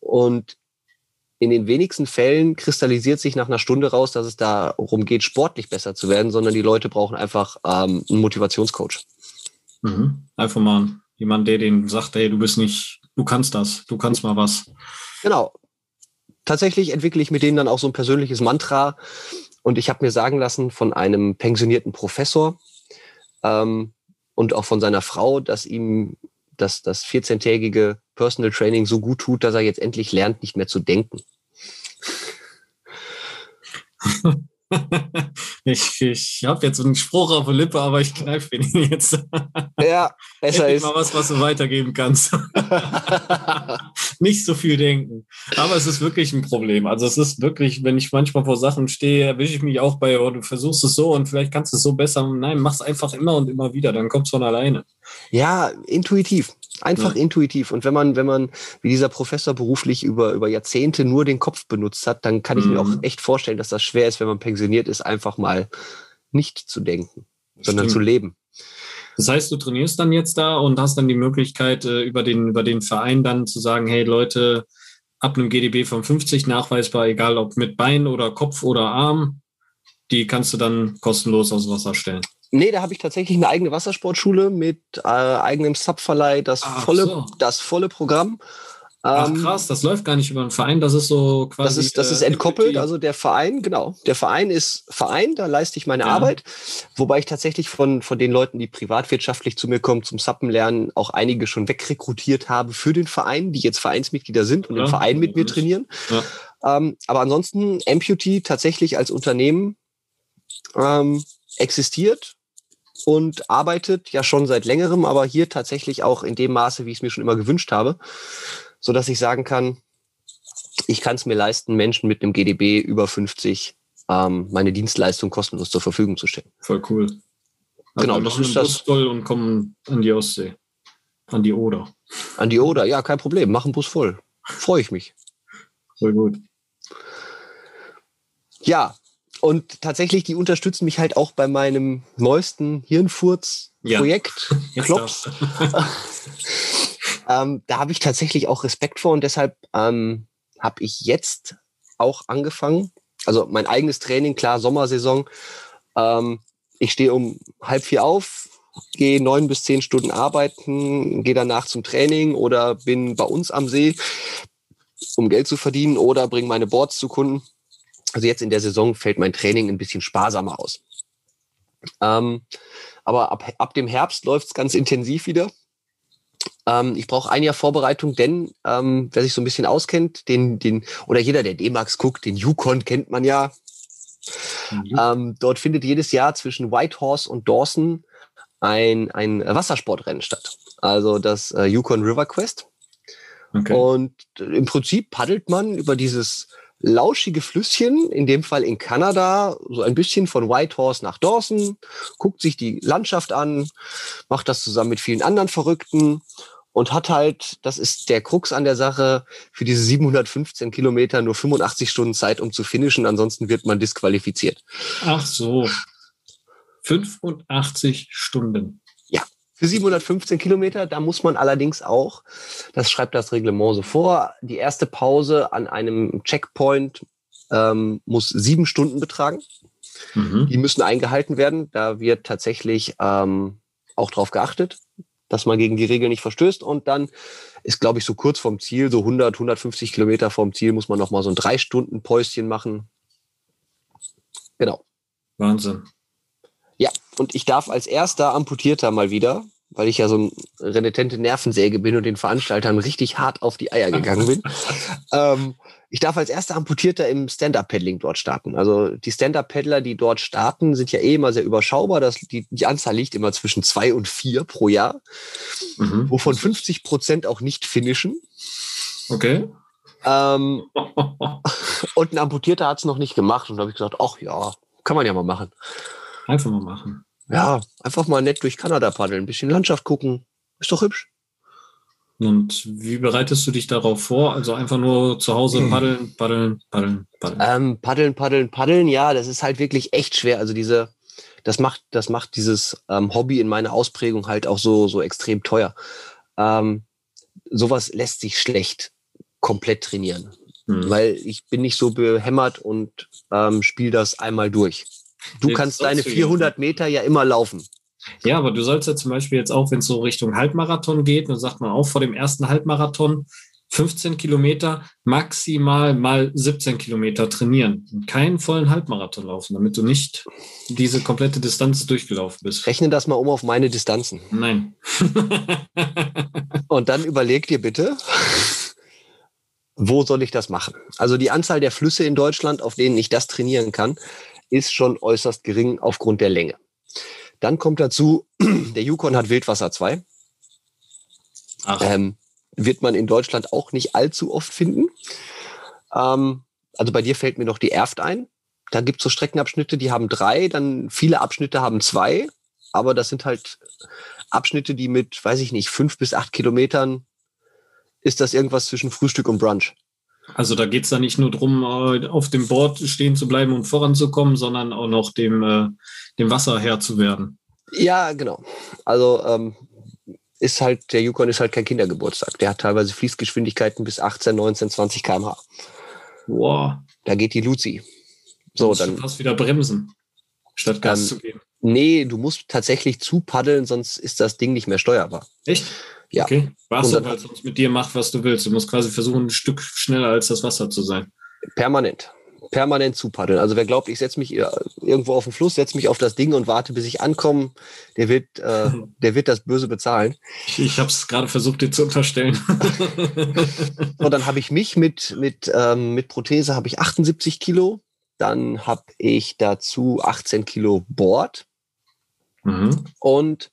Und in den wenigsten Fällen kristallisiert sich nach einer Stunde raus, dass es darum geht, sportlich besser zu werden, sondern die Leute brauchen einfach ähm, einen Motivationscoach. Mhm. Einfach mal jemand, der denen sagt, hey, du bist nicht, du kannst das, du kannst mal was. Genau. Tatsächlich entwickle ich mit denen dann auch so ein persönliches Mantra. Und ich habe mir sagen lassen von einem pensionierten Professor ähm, und auch von seiner Frau, dass ihm das, das 14-tägige Personal Training so gut tut, dass er jetzt endlich lernt, nicht mehr zu denken. ich ich habe jetzt einen Spruch auf der Lippe, aber ich kneife ihn jetzt. Ja, besser ist. mal was, was du weitergeben kannst. Nicht so viel denken. Aber es ist wirklich ein Problem. Also es ist wirklich, wenn ich manchmal vor Sachen stehe, erwische ich mich auch bei, oh, du versuchst es so und vielleicht kannst du es so besser. Nein, mach es einfach immer und immer wieder, dann kommt es von alleine. Ja, intuitiv. Einfach ja. intuitiv. Und wenn man, wenn man, wie dieser Professor beruflich über, über Jahrzehnte nur den Kopf benutzt hat, dann kann ich mhm. mir auch echt vorstellen, dass das schwer ist, wenn man pensioniert ist, einfach mal nicht zu denken, sondern Stimmt. zu leben. Das heißt, du trainierst dann jetzt da und hast dann die Möglichkeit, äh, über den, über den Verein dann zu sagen, hey Leute, ab einem GDB von 50 nachweisbar, egal ob mit Bein oder Kopf oder Arm, die kannst du dann kostenlos aus Wasser stellen. Nee, da habe ich tatsächlich eine eigene Wassersportschule mit äh, eigenem Subverleih, das volle, so. das volle Programm. Ach ähm, krass, das läuft gar nicht über einen Verein, das ist so quasi. Das ist, das ist äh, entkoppelt, also der Verein, genau. Der Verein ist Verein, da leiste ich meine ja. Arbeit, wobei ich tatsächlich von, von den Leuten, die privatwirtschaftlich zu mir kommen, zum Sappen lernen, auch einige schon wegrekrutiert habe für den Verein, die jetzt Vereinsmitglieder sind und ja, im Verein mit mir trainieren. Ja. Ähm, aber ansonsten Amputee tatsächlich als Unternehmen ähm, existiert und arbeitet ja schon seit längerem, aber hier tatsächlich auch in dem Maße, wie ich es mir schon immer gewünscht habe, so dass ich sagen kann, ich kann es mir leisten, Menschen mit einem GDB über 50 ähm, meine Dienstleistung kostenlos zur Verfügung zu stellen. Voll cool. Also genau, das ist das. voll und kommen an die Ostsee, an die Oder. An die Oder, ja, kein Problem. Machen Bus voll. Freue ich mich. Voll gut. Und tatsächlich, die unterstützen mich halt auch bei meinem neuesten Hirnfurz-Projekt, ja. Klops. ähm, da habe ich tatsächlich auch Respekt vor und deshalb ähm, habe ich jetzt auch angefangen. Also mein eigenes Training, klar, Sommersaison. Ähm, ich stehe um halb vier auf, gehe neun bis zehn Stunden arbeiten, gehe danach zum Training oder bin bei uns am See, um Geld zu verdienen oder bringe meine Boards zu Kunden. Also jetzt in der Saison fällt mein Training ein bisschen sparsamer aus. Ähm, aber ab, ab dem Herbst läuft es ganz intensiv wieder. Ähm, ich brauche ein Jahr Vorbereitung, denn ähm, wer sich so ein bisschen auskennt, den, den, oder jeder, der D-Max guckt, den Yukon kennt man ja. Mhm. Ähm, dort findet jedes Jahr zwischen Whitehorse und Dawson ein, ein Wassersportrennen statt. Also das äh, Yukon River Quest. Okay. Und im Prinzip paddelt man über dieses lauschige Flüsschen, in dem Fall in Kanada, so ein bisschen von Whitehorse nach Dawson, guckt sich die Landschaft an, macht das zusammen mit vielen anderen Verrückten und hat halt, das ist der Krux an der Sache, für diese 715 Kilometer nur 85 Stunden Zeit, um zu finishen, ansonsten wird man disqualifiziert. Ach so. 85 Stunden. Für 715 Kilometer, da muss man allerdings auch, das schreibt das Reglement so vor, die erste Pause an einem Checkpoint ähm, muss sieben Stunden betragen. Mhm. Die müssen eingehalten werden. Da wird tatsächlich ähm, auch darauf geachtet, dass man gegen die Regeln nicht verstößt. Und dann ist, glaube ich, so kurz vorm Ziel, so 100, 150 Kilometer vorm Ziel, muss man noch mal so ein drei Stunden Päuschen machen. Genau. Wahnsinn. Ja, und ich darf als erster Amputierter mal wieder weil ich ja so ein renitente Nervensäge bin und den Veranstaltern richtig hart auf die Eier gegangen bin. ähm, ich darf als erster Amputierter im Stand-Up-Paddling dort starten. Also die Stand-Up-Paddler, die dort starten, sind ja eh immer sehr überschaubar. Das, die, die Anzahl liegt immer zwischen zwei und vier pro Jahr, mhm. wovon 50 Prozent auch nicht finishen. Okay. Ähm, und ein Amputierter hat es noch nicht gemacht. Und da habe ich gesagt, ach ja, kann man ja mal machen. Einfach mal machen. Ja, einfach mal nett durch Kanada paddeln, ein bisschen Landschaft gucken. Ist doch hübsch. Und wie bereitest du dich darauf vor? Also einfach nur zu Hause Hm. paddeln, paddeln, paddeln, paddeln. Ähm, paddeln, paddeln, paddeln, ja, das ist halt wirklich echt schwer. Also diese, das macht, das macht dieses ähm, Hobby in meiner Ausprägung halt auch so, so extrem teuer. Ähm, sowas lässt sich schlecht komplett trainieren, Hm. weil ich bin nicht so behämmert und ähm, spiele das einmal durch. Du Jetzt kannst deine du ja. 400 Meter ja immer laufen. Ja, aber du sollst ja zum Beispiel jetzt auch, wenn es so Richtung Halbmarathon geht, dann sagt man auch vor dem ersten Halbmarathon 15 Kilometer, maximal mal 17 Kilometer trainieren. Und keinen vollen Halbmarathon laufen, damit du nicht diese komplette Distanz durchgelaufen bist. Rechne das mal um auf meine Distanzen. Nein. Und dann überleg dir bitte, wo soll ich das machen? Also die Anzahl der Flüsse in Deutschland, auf denen ich das trainieren kann, ist schon äußerst gering aufgrund der Länge. Dann kommt dazu, der Yukon hat Wildwasser 2. Ach, Ähm, wird man in Deutschland auch nicht allzu oft finden. Ähm, also bei dir fällt mir noch die Erft ein. Da gibt es so Streckenabschnitte, die haben drei, dann viele Abschnitte haben zwei, aber das sind halt Abschnitte, die mit, weiß ich nicht, fünf bis acht Kilometern ist das irgendwas zwischen Frühstück und Brunch. Also da geht's da nicht nur drum, äh, auf dem Board stehen zu bleiben und voranzukommen, sondern auch noch dem, äh, dem Wasser Herr zu werden. Ja, genau. Also ähm, ist halt, der Yukon ist halt kein Kindergeburtstag. Der hat teilweise Fließgeschwindigkeiten bis 18, 19, 20 km/h. Boah, Da geht die Luzi. So, musst du dann fast wieder bremsen, statt Gas Ähm, zu geben. Nee, du musst tatsächlich zupaddeln, sonst ist das Ding nicht mehr steuerbar. Echt? Ja. Okay. Was, Und dann- weil es sonst mit dir macht, was du willst. Du musst quasi versuchen, ein Stück schneller als das Wasser zu sein. Permanent. Permanent zupaddeln. Also wer glaubt, ich setze mich äh, irgendwo auf den Fluss, setze mich auf das Ding und warte, bis ich ankomme, der wird, äh, der wird das böse bezahlen. Ich, ich habe es gerade versucht, dir zu unterstellen. Und dann habe ich mich mit, mit, ähm, mit Prothese habe ich 78 Kilo. Dann habe ich dazu 18 Kilo Board. mhm. Und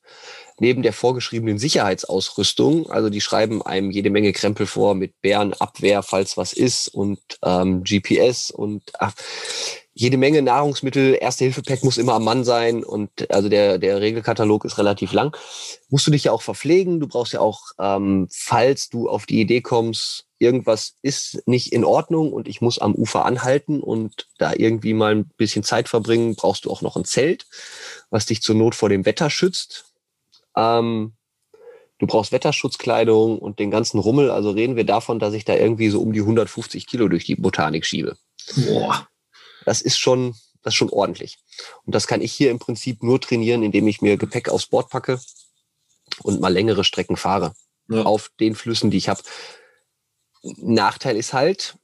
neben der vorgeschriebenen Sicherheitsausrüstung, also die schreiben einem jede Menge Krempel vor mit Bärenabwehr, falls was ist und ähm, GPS und ach, jede Menge Nahrungsmittel. Erste-Hilfe-Pack muss immer am Mann sein und also der, der Regelkatalog ist relativ lang. Musst du dich ja auch verpflegen. Du brauchst ja auch, ähm, falls du auf die Idee kommst, irgendwas ist nicht in Ordnung und ich muss am Ufer anhalten und da irgendwie mal ein bisschen Zeit verbringen, brauchst du auch noch ein Zelt, was dich zur Not vor dem Wetter schützt. Ähm, du brauchst Wetterschutzkleidung und den ganzen Rummel. Also reden wir davon, dass ich da irgendwie so um die 150 Kilo durch die Botanik schiebe. Boah. Das ist schon, das ist schon ordentlich. Und das kann ich hier im Prinzip nur trainieren, indem ich mir Gepäck aufs Board packe und mal längere Strecken fahre Ja. auf den Flüssen, die ich habe. Nachteil ist halt,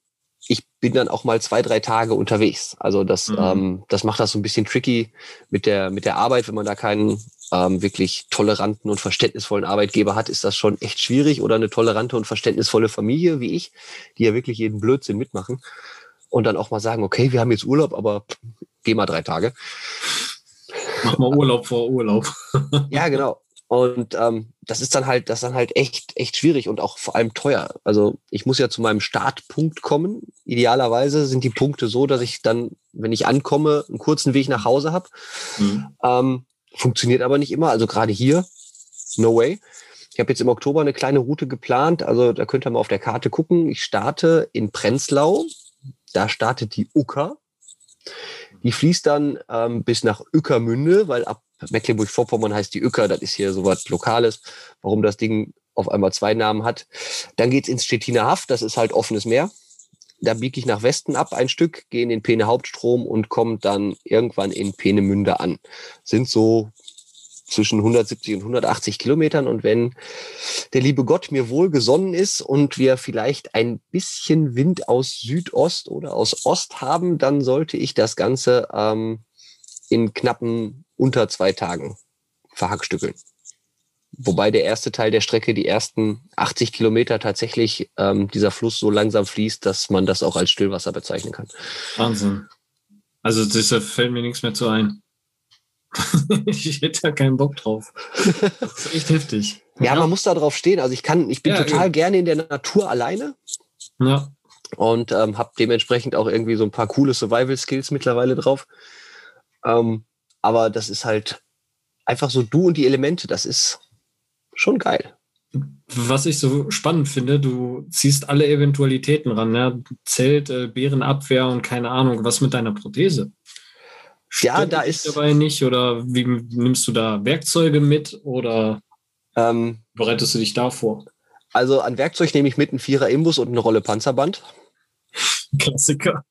bin dann auch mal zwei, drei Tage unterwegs. Also das, Mhm. ähm, das macht das so ein bisschen tricky mit der, mit der Arbeit. Wenn man da keinen ähm, wirklich toleranten und verständnisvollen Arbeitgeber hat, ist das schon echt schwierig. Oder eine tolerante und verständnisvolle Familie wie ich, die ja wirklich jeden Blödsinn mitmachen. Und dann auch mal sagen, okay, wir haben jetzt Urlaub, aber geh mal drei Tage. Mach mal Urlaub vor Urlaub. Ja, genau. Und ähm, das ist dann halt, das ist dann halt echt, echt schwierig und auch vor allem teuer. Also ich muss ja zu meinem Startpunkt kommen. Idealerweise sind die Punkte so, dass ich dann, wenn ich ankomme, einen kurzen Weg nach Hause habe. Mhm. Ähm, funktioniert aber nicht immer. Also gerade hier, no way. Ich habe jetzt im Oktober eine kleine Route geplant. Also da könnt ihr mal auf der Karte gucken. Ich starte in Prenzlau. Da startet die Ucker. Die fließt dann ähm, bis nach Ückermünde, weil ab Mecklenburg-Vorpommern heißt die Uecker. Das ist hier so was Lokales. Warum das Ding auf einmal zwei Namen hat. Dann geht's ins Stettiner Haff. Das ist halt offenes Meer. Da biege ich nach Westen ab ein Stück, gehe in den Peene Hauptstrom und komme dann irgendwann in Peenemünde an. Sind so zwischen 170 und 180 Kilometern. Und wenn der liebe Gott mir wohl gesonnen ist und wir vielleicht ein bisschen Wind aus Südost oder aus Ost haben, dann sollte ich das Ganze ähm, in knappen unter zwei Tagen verhackstückeln. Wobei der erste Teil der Strecke, die ersten 80 Kilometer tatsächlich ähm, dieser Fluss so langsam fließt, dass man das auch als Stillwasser bezeichnen kann. Wahnsinn. Also deshalb fällt mir nichts mehr zu ein. ich hätte da keinen Bock drauf. Das ist echt heftig. Ja, man muss da drauf stehen. Also ich kann, ich bin Ja, total eben. gerne in der Natur alleine. Ja, und ähm, habe dementsprechend auch irgendwie so ein paar coole Survival-Skills mittlerweile drauf. Ähm, aber das ist halt einfach so du und die Elemente, das ist schon geil. Was ich so spannend finde, du ziehst alle Eventualitäten ran, ne? Zelt, äh, Bärenabwehr und keine Ahnung, was mit deiner Prothese? Stört ja, da ist dabei nicht oder wie nimmst du da Werkzeuge mit oder ähm, bereitest du dich da vor? Also an Werkzeug nehme ich mit einen Vierer Imbus und eine Rolle Panzerband. Klassiker.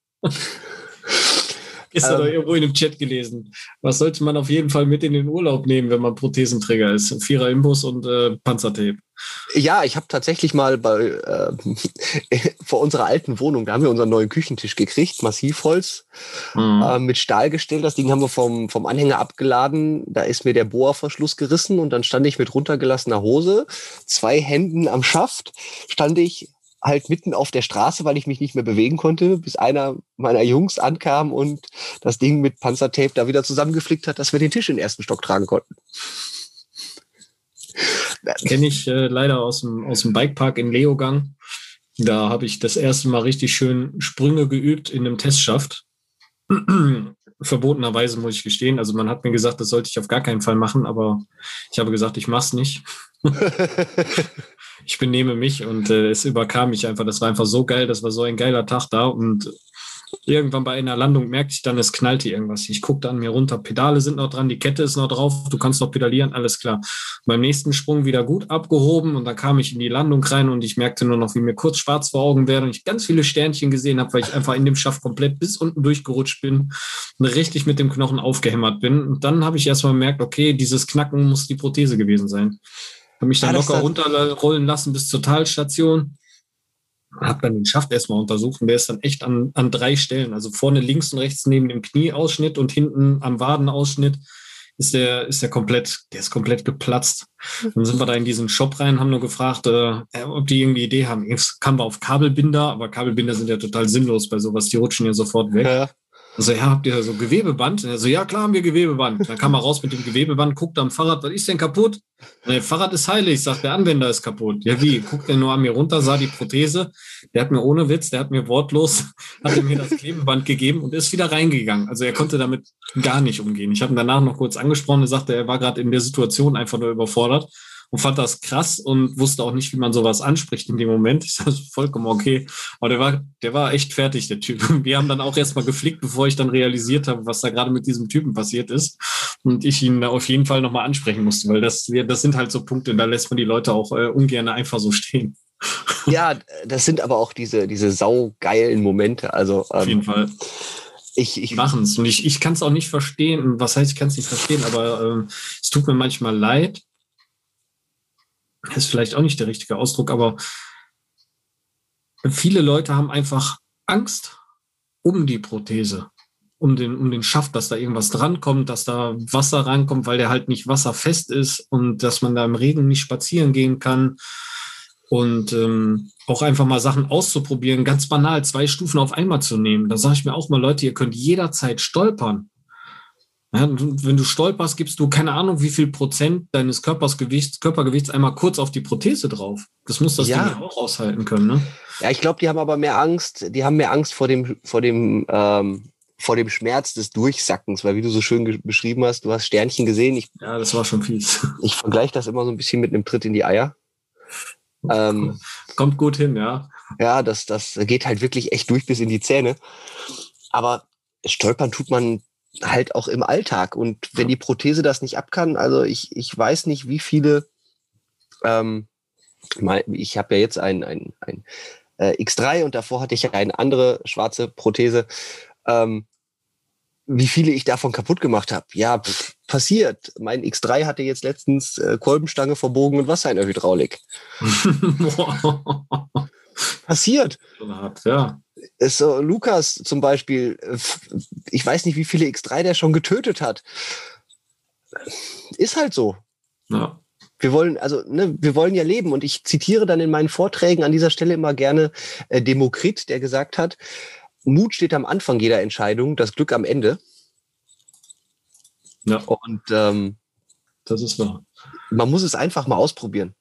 Ist ähm, doch irgendwo in dem Chat gelesen. Was sollte man auf jeden Fall mit in den Urlaub nehmen, wenn man Prothesenträger ist? Vierer Imbus und äh, Panzertape. Ja, ich habe tatsächlich mal bei äh, vor unserer alten Wohnung, da haben wir unseren neuen Küchentisch gekriegt, Massivholz mhm. äh, mit Stahl gestellt. Das Ding haben wir vom, vom Anhänger abgeladen. Da ist mir der Bohrverschluss gerissen und dann stand ich mit runtergelassener Hose, zwei Händen am Schaft, stand ich halt mitten auf der Straße, weil ich mich nicht mehr bewegen konnte, bis einer meiner Jungs ankam und das Ding mit Panzertape da wieder zusammengeflickt hat, dass wir den Tisch in den ersten Stock tragen konnten. Kenne ich äh, leider aus dem, aus dem Bikepark in Leogang. Da habe ich das erste Mal richtig schön Sprünge geübt in einem Testschaft. Verbotenerweise muss ich gestehen. Also man hat mir gesagt, das sollte ich auf gar keinen Fall machen, aber ich habe gesagt, ich mache es nicht. ich benehme mich und äh, es überkam mich einfach. Das war einfach so geil, das war so ein geiler Tag da und irgendwann bei einer Landung merkte ich dann, es knallte irgendwas. Ich guckte an mir runter, Pedale sind noch dran, die Kette ist noch drauf, du kannst noch pedalieren, alles klar. Beim nächsten Sprung wieder gut abgehoben und dann kam ich in die Landung rein und ich merkte nur noch, wie mir kurz schwarz vor Augen wäre und ich ganz viele Sternchen gesehen habe, weil ich einfach in dem Schaft komplett bis unten durchgerutscht bin und richtig mit dem Knochen aufgehämmert bin. Und dann habe ich erstmal gemerkt, okay, dieses Knacken muss die Prothese gewesen sein. Habe mich dann ja, locker runterrollen lassen bis zur Talstation. Habe dann den Schaft erstmal untersucht und der ist dann echt an, an drei Stellen. Also vorne links und rechts neben dem Knieausschnitt und hinten am Wadenausschnitt ist der, ist der komplett, der ist komplett geplatzt. Dann sind wir da in diesen Shop rein, haben nur gefragt, äh, ob die irgendwie Idee haben. Jetzt kamen wir auf Kabelbinder, aber Kabelbinder sind ja total sinnlos bei sowas. Die rutschen ja sofort weg. Ja. Also, ja, habt ihr so Gewebeband? Also, ja, klar haben wir Gewebeband. Dann kam er raus mit dem Gewebeband, guckt am Fahrrad, was ist denn kaputt? Nee, Fahrrad ist heilig, sagt der Anwender ist kaputt. Ja, wie? Guckt er nur an mir runter, sah die Prothese. Der hat mir ohne Witz, der hat mir wortlos, hat mir das Klebeband gegeben und ist wieder reingegangen. Also er konnte damit gar nicht umgehen. Ich habe ihn danach noch kurz angesprochen, er sagte, er war gerade in der Situation einfach nur überfordert und fand das krass und wusste auch nicht, wie man sowas anspricht in dem Moment. Ich sage, vollkommen okay. Aber der war, der war echt fertig, der Typ. Wir haben dann auch erstmal geflickt, bevor ich dann realisiert habe, was da gerade mit diesem Typen passiert ist. Und ich ihn da auf jeden Fall nochmal ansprechen musste, weil das, das sind halt so Punkte, da lässt man die Leute auch äh, ungern einfach so stehen. Ja, das sind aber auch diese, diese saugeilen Momente. Also, ähm, auf jeden Fall. Ich, ich machen es. Und ich, ich kann es auch nicht verstehen. Was heißt, ich kann es nicht verstehen, aber ähm, es tut mir manchmal leid, ist vielleicht auch nicht der richtige Ausdruck, aber viele Leute haben einfach Angst um die Prothese, um den, um den Schaft, dass da irgendwas drankommt, dass da Wasser reinkommt, weil der halt nicht wasserfest ist und dass man da im Regen nicht spazieren gehen kann. Und ähm, auch einfach mal Sachen auszuprobieren, ganz banal, zwei Stufen auf einmal zu nehmen. Da sage ich mir auch mal, Leute, ihr könnt jederzeit stolpern. Ja, wenn du stolperst, gibst du keine Ahnung, wie viel Prozent deines Körpersgewichts, Körpergewichts einmal kurz auf die Prothese drauf. Das muss das ja. Ding auch aushalten können. Ne? Ja, ich glaube, die haben aber mehr Angst. Die haben mehr Angst vor dem, vor dem, ähm, vor dem Schmerz des Durchsackens, weil wie du so schön beschrieben hast, du hast Sternchen gesehen. Ich, ja, das war schon fies. Ich vergleiche das immer so ein bisschen mit einem Tritt in die Eier. Ähm, Kommt gut hin, ja. Ja, das, das geht halt wirklich echt durch bis in die Zähne. Aber stolpern tut man halt auch im Alltag. Und wenn die Prothese das nicht ab kann, also ich, ich weiß nicht, wie viele, ähm, ich habe ja jetzt ein, ein, ein äh, X3 und davor hatte ich ja eine andere schwarze Prothese. Ähm, wie viele ich davon kaputt gemacht habe. Ja, pff, passiert. Mein X3 hatte jetzt letztens äh, Kolbenstange verbogen und Wasser in der Hydraulik. passiert. Ja ist so Lukas zum Beispiel, ich weiß nicht, wie viele X3 der schon getötet hat. Ist halt so. Ja. Wir wollen, also, ne, wir wollen ja leben. Und ich zitiere dann in meinen Vorträgen an dieser Stelle immer gerne äh, Demokrit, der gesagt hat, Mut steht am Anfang jeder Entscheidung, das Glück am Ende. Ja. Und ähm, das ist wahr. Man muss es einfach mal ausprobieren.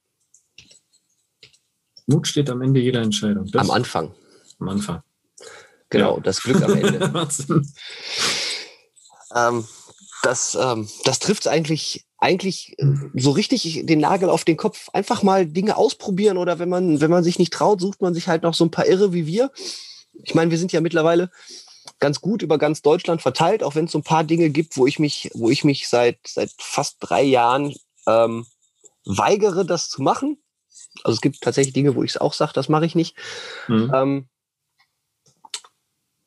Mut steht am Ende jeder Entscheidung. Das am Anfang. am Anfang. Genau, ja. das Glück am Ende. ähm, das, ähm, das trifft eigentlich, eigentlich äh, so richtig den Nagel auf den Kopf. Einfach mal Dinge ausprobieren oder wenn man, wenn man sich nicht traut, sucht man sich halt noch so ein paar Irre wie wir. Ich meine, wir sind ja mittlerweile ganz gut über ganz Deutschland verteilt, auch wenn es so ein paar Dinge gibt, wo ich mich, wo ich mich seit, seit fast drei Jahren ähm, weigere, das zu machen. Also es gibt tatsächlich Dinge, wo ich es auch sage, das mache ich nicht. Mhm. Ähm,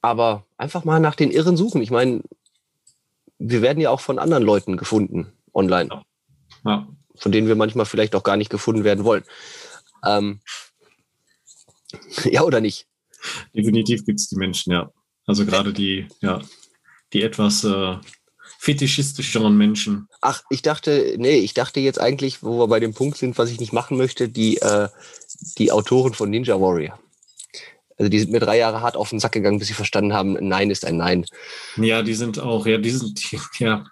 aber einfach mal nach den Irren suchen. Ich meine, wir werden ja auch von anderen Leuten gefunden online. Ja. ja. Von denen wir manchmal vielleicht auch gar nicht gefunden werden wollen. Ähm, ja, oder nicht? Definitiv gibt es die Menschen, ja. Also gerade die, ja, die etwas äh, fetischistischeren Menschen. Ach, ich dachte, nee, ich dachte jetzt eigentlich, wo wir bei dem Punkt sind, was ich nicht machen möchte, die, äh, die Autoren von Ninja Warrior. Also die sind mir drei Jahre hart auf den Sack gegangen, bis sie verstanden haben, Nein ist ein Nein. Ja, die sind auch, ja, die sind, ja,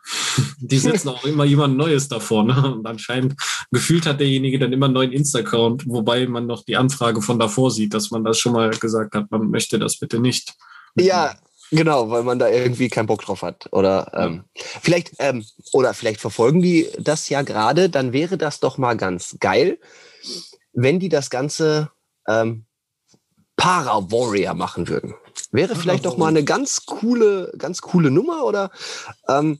die setzen auch immer jemand Neues davor. Ne? Und anscheinend gefühlt hat derjenige dann immer einen neuen Insta-Account, wobei man noch die Anfrage von davor sieht, dass man das schon mal gesagt hat, man möchte das bitte nicht. Ja, Genau, weil man da irgendwie keinen Bock drauf hat. Oder ähm, vielleicht, ähm, oder vielleicht verfolgen die das ja gerade, dann wäre das doch mal ganz geil, wenn die das Ganze ähm, Para-Warrior machen würden. Wäre vielleicht doch mal eine ganz coole, ganz coole Nummer oder ähm,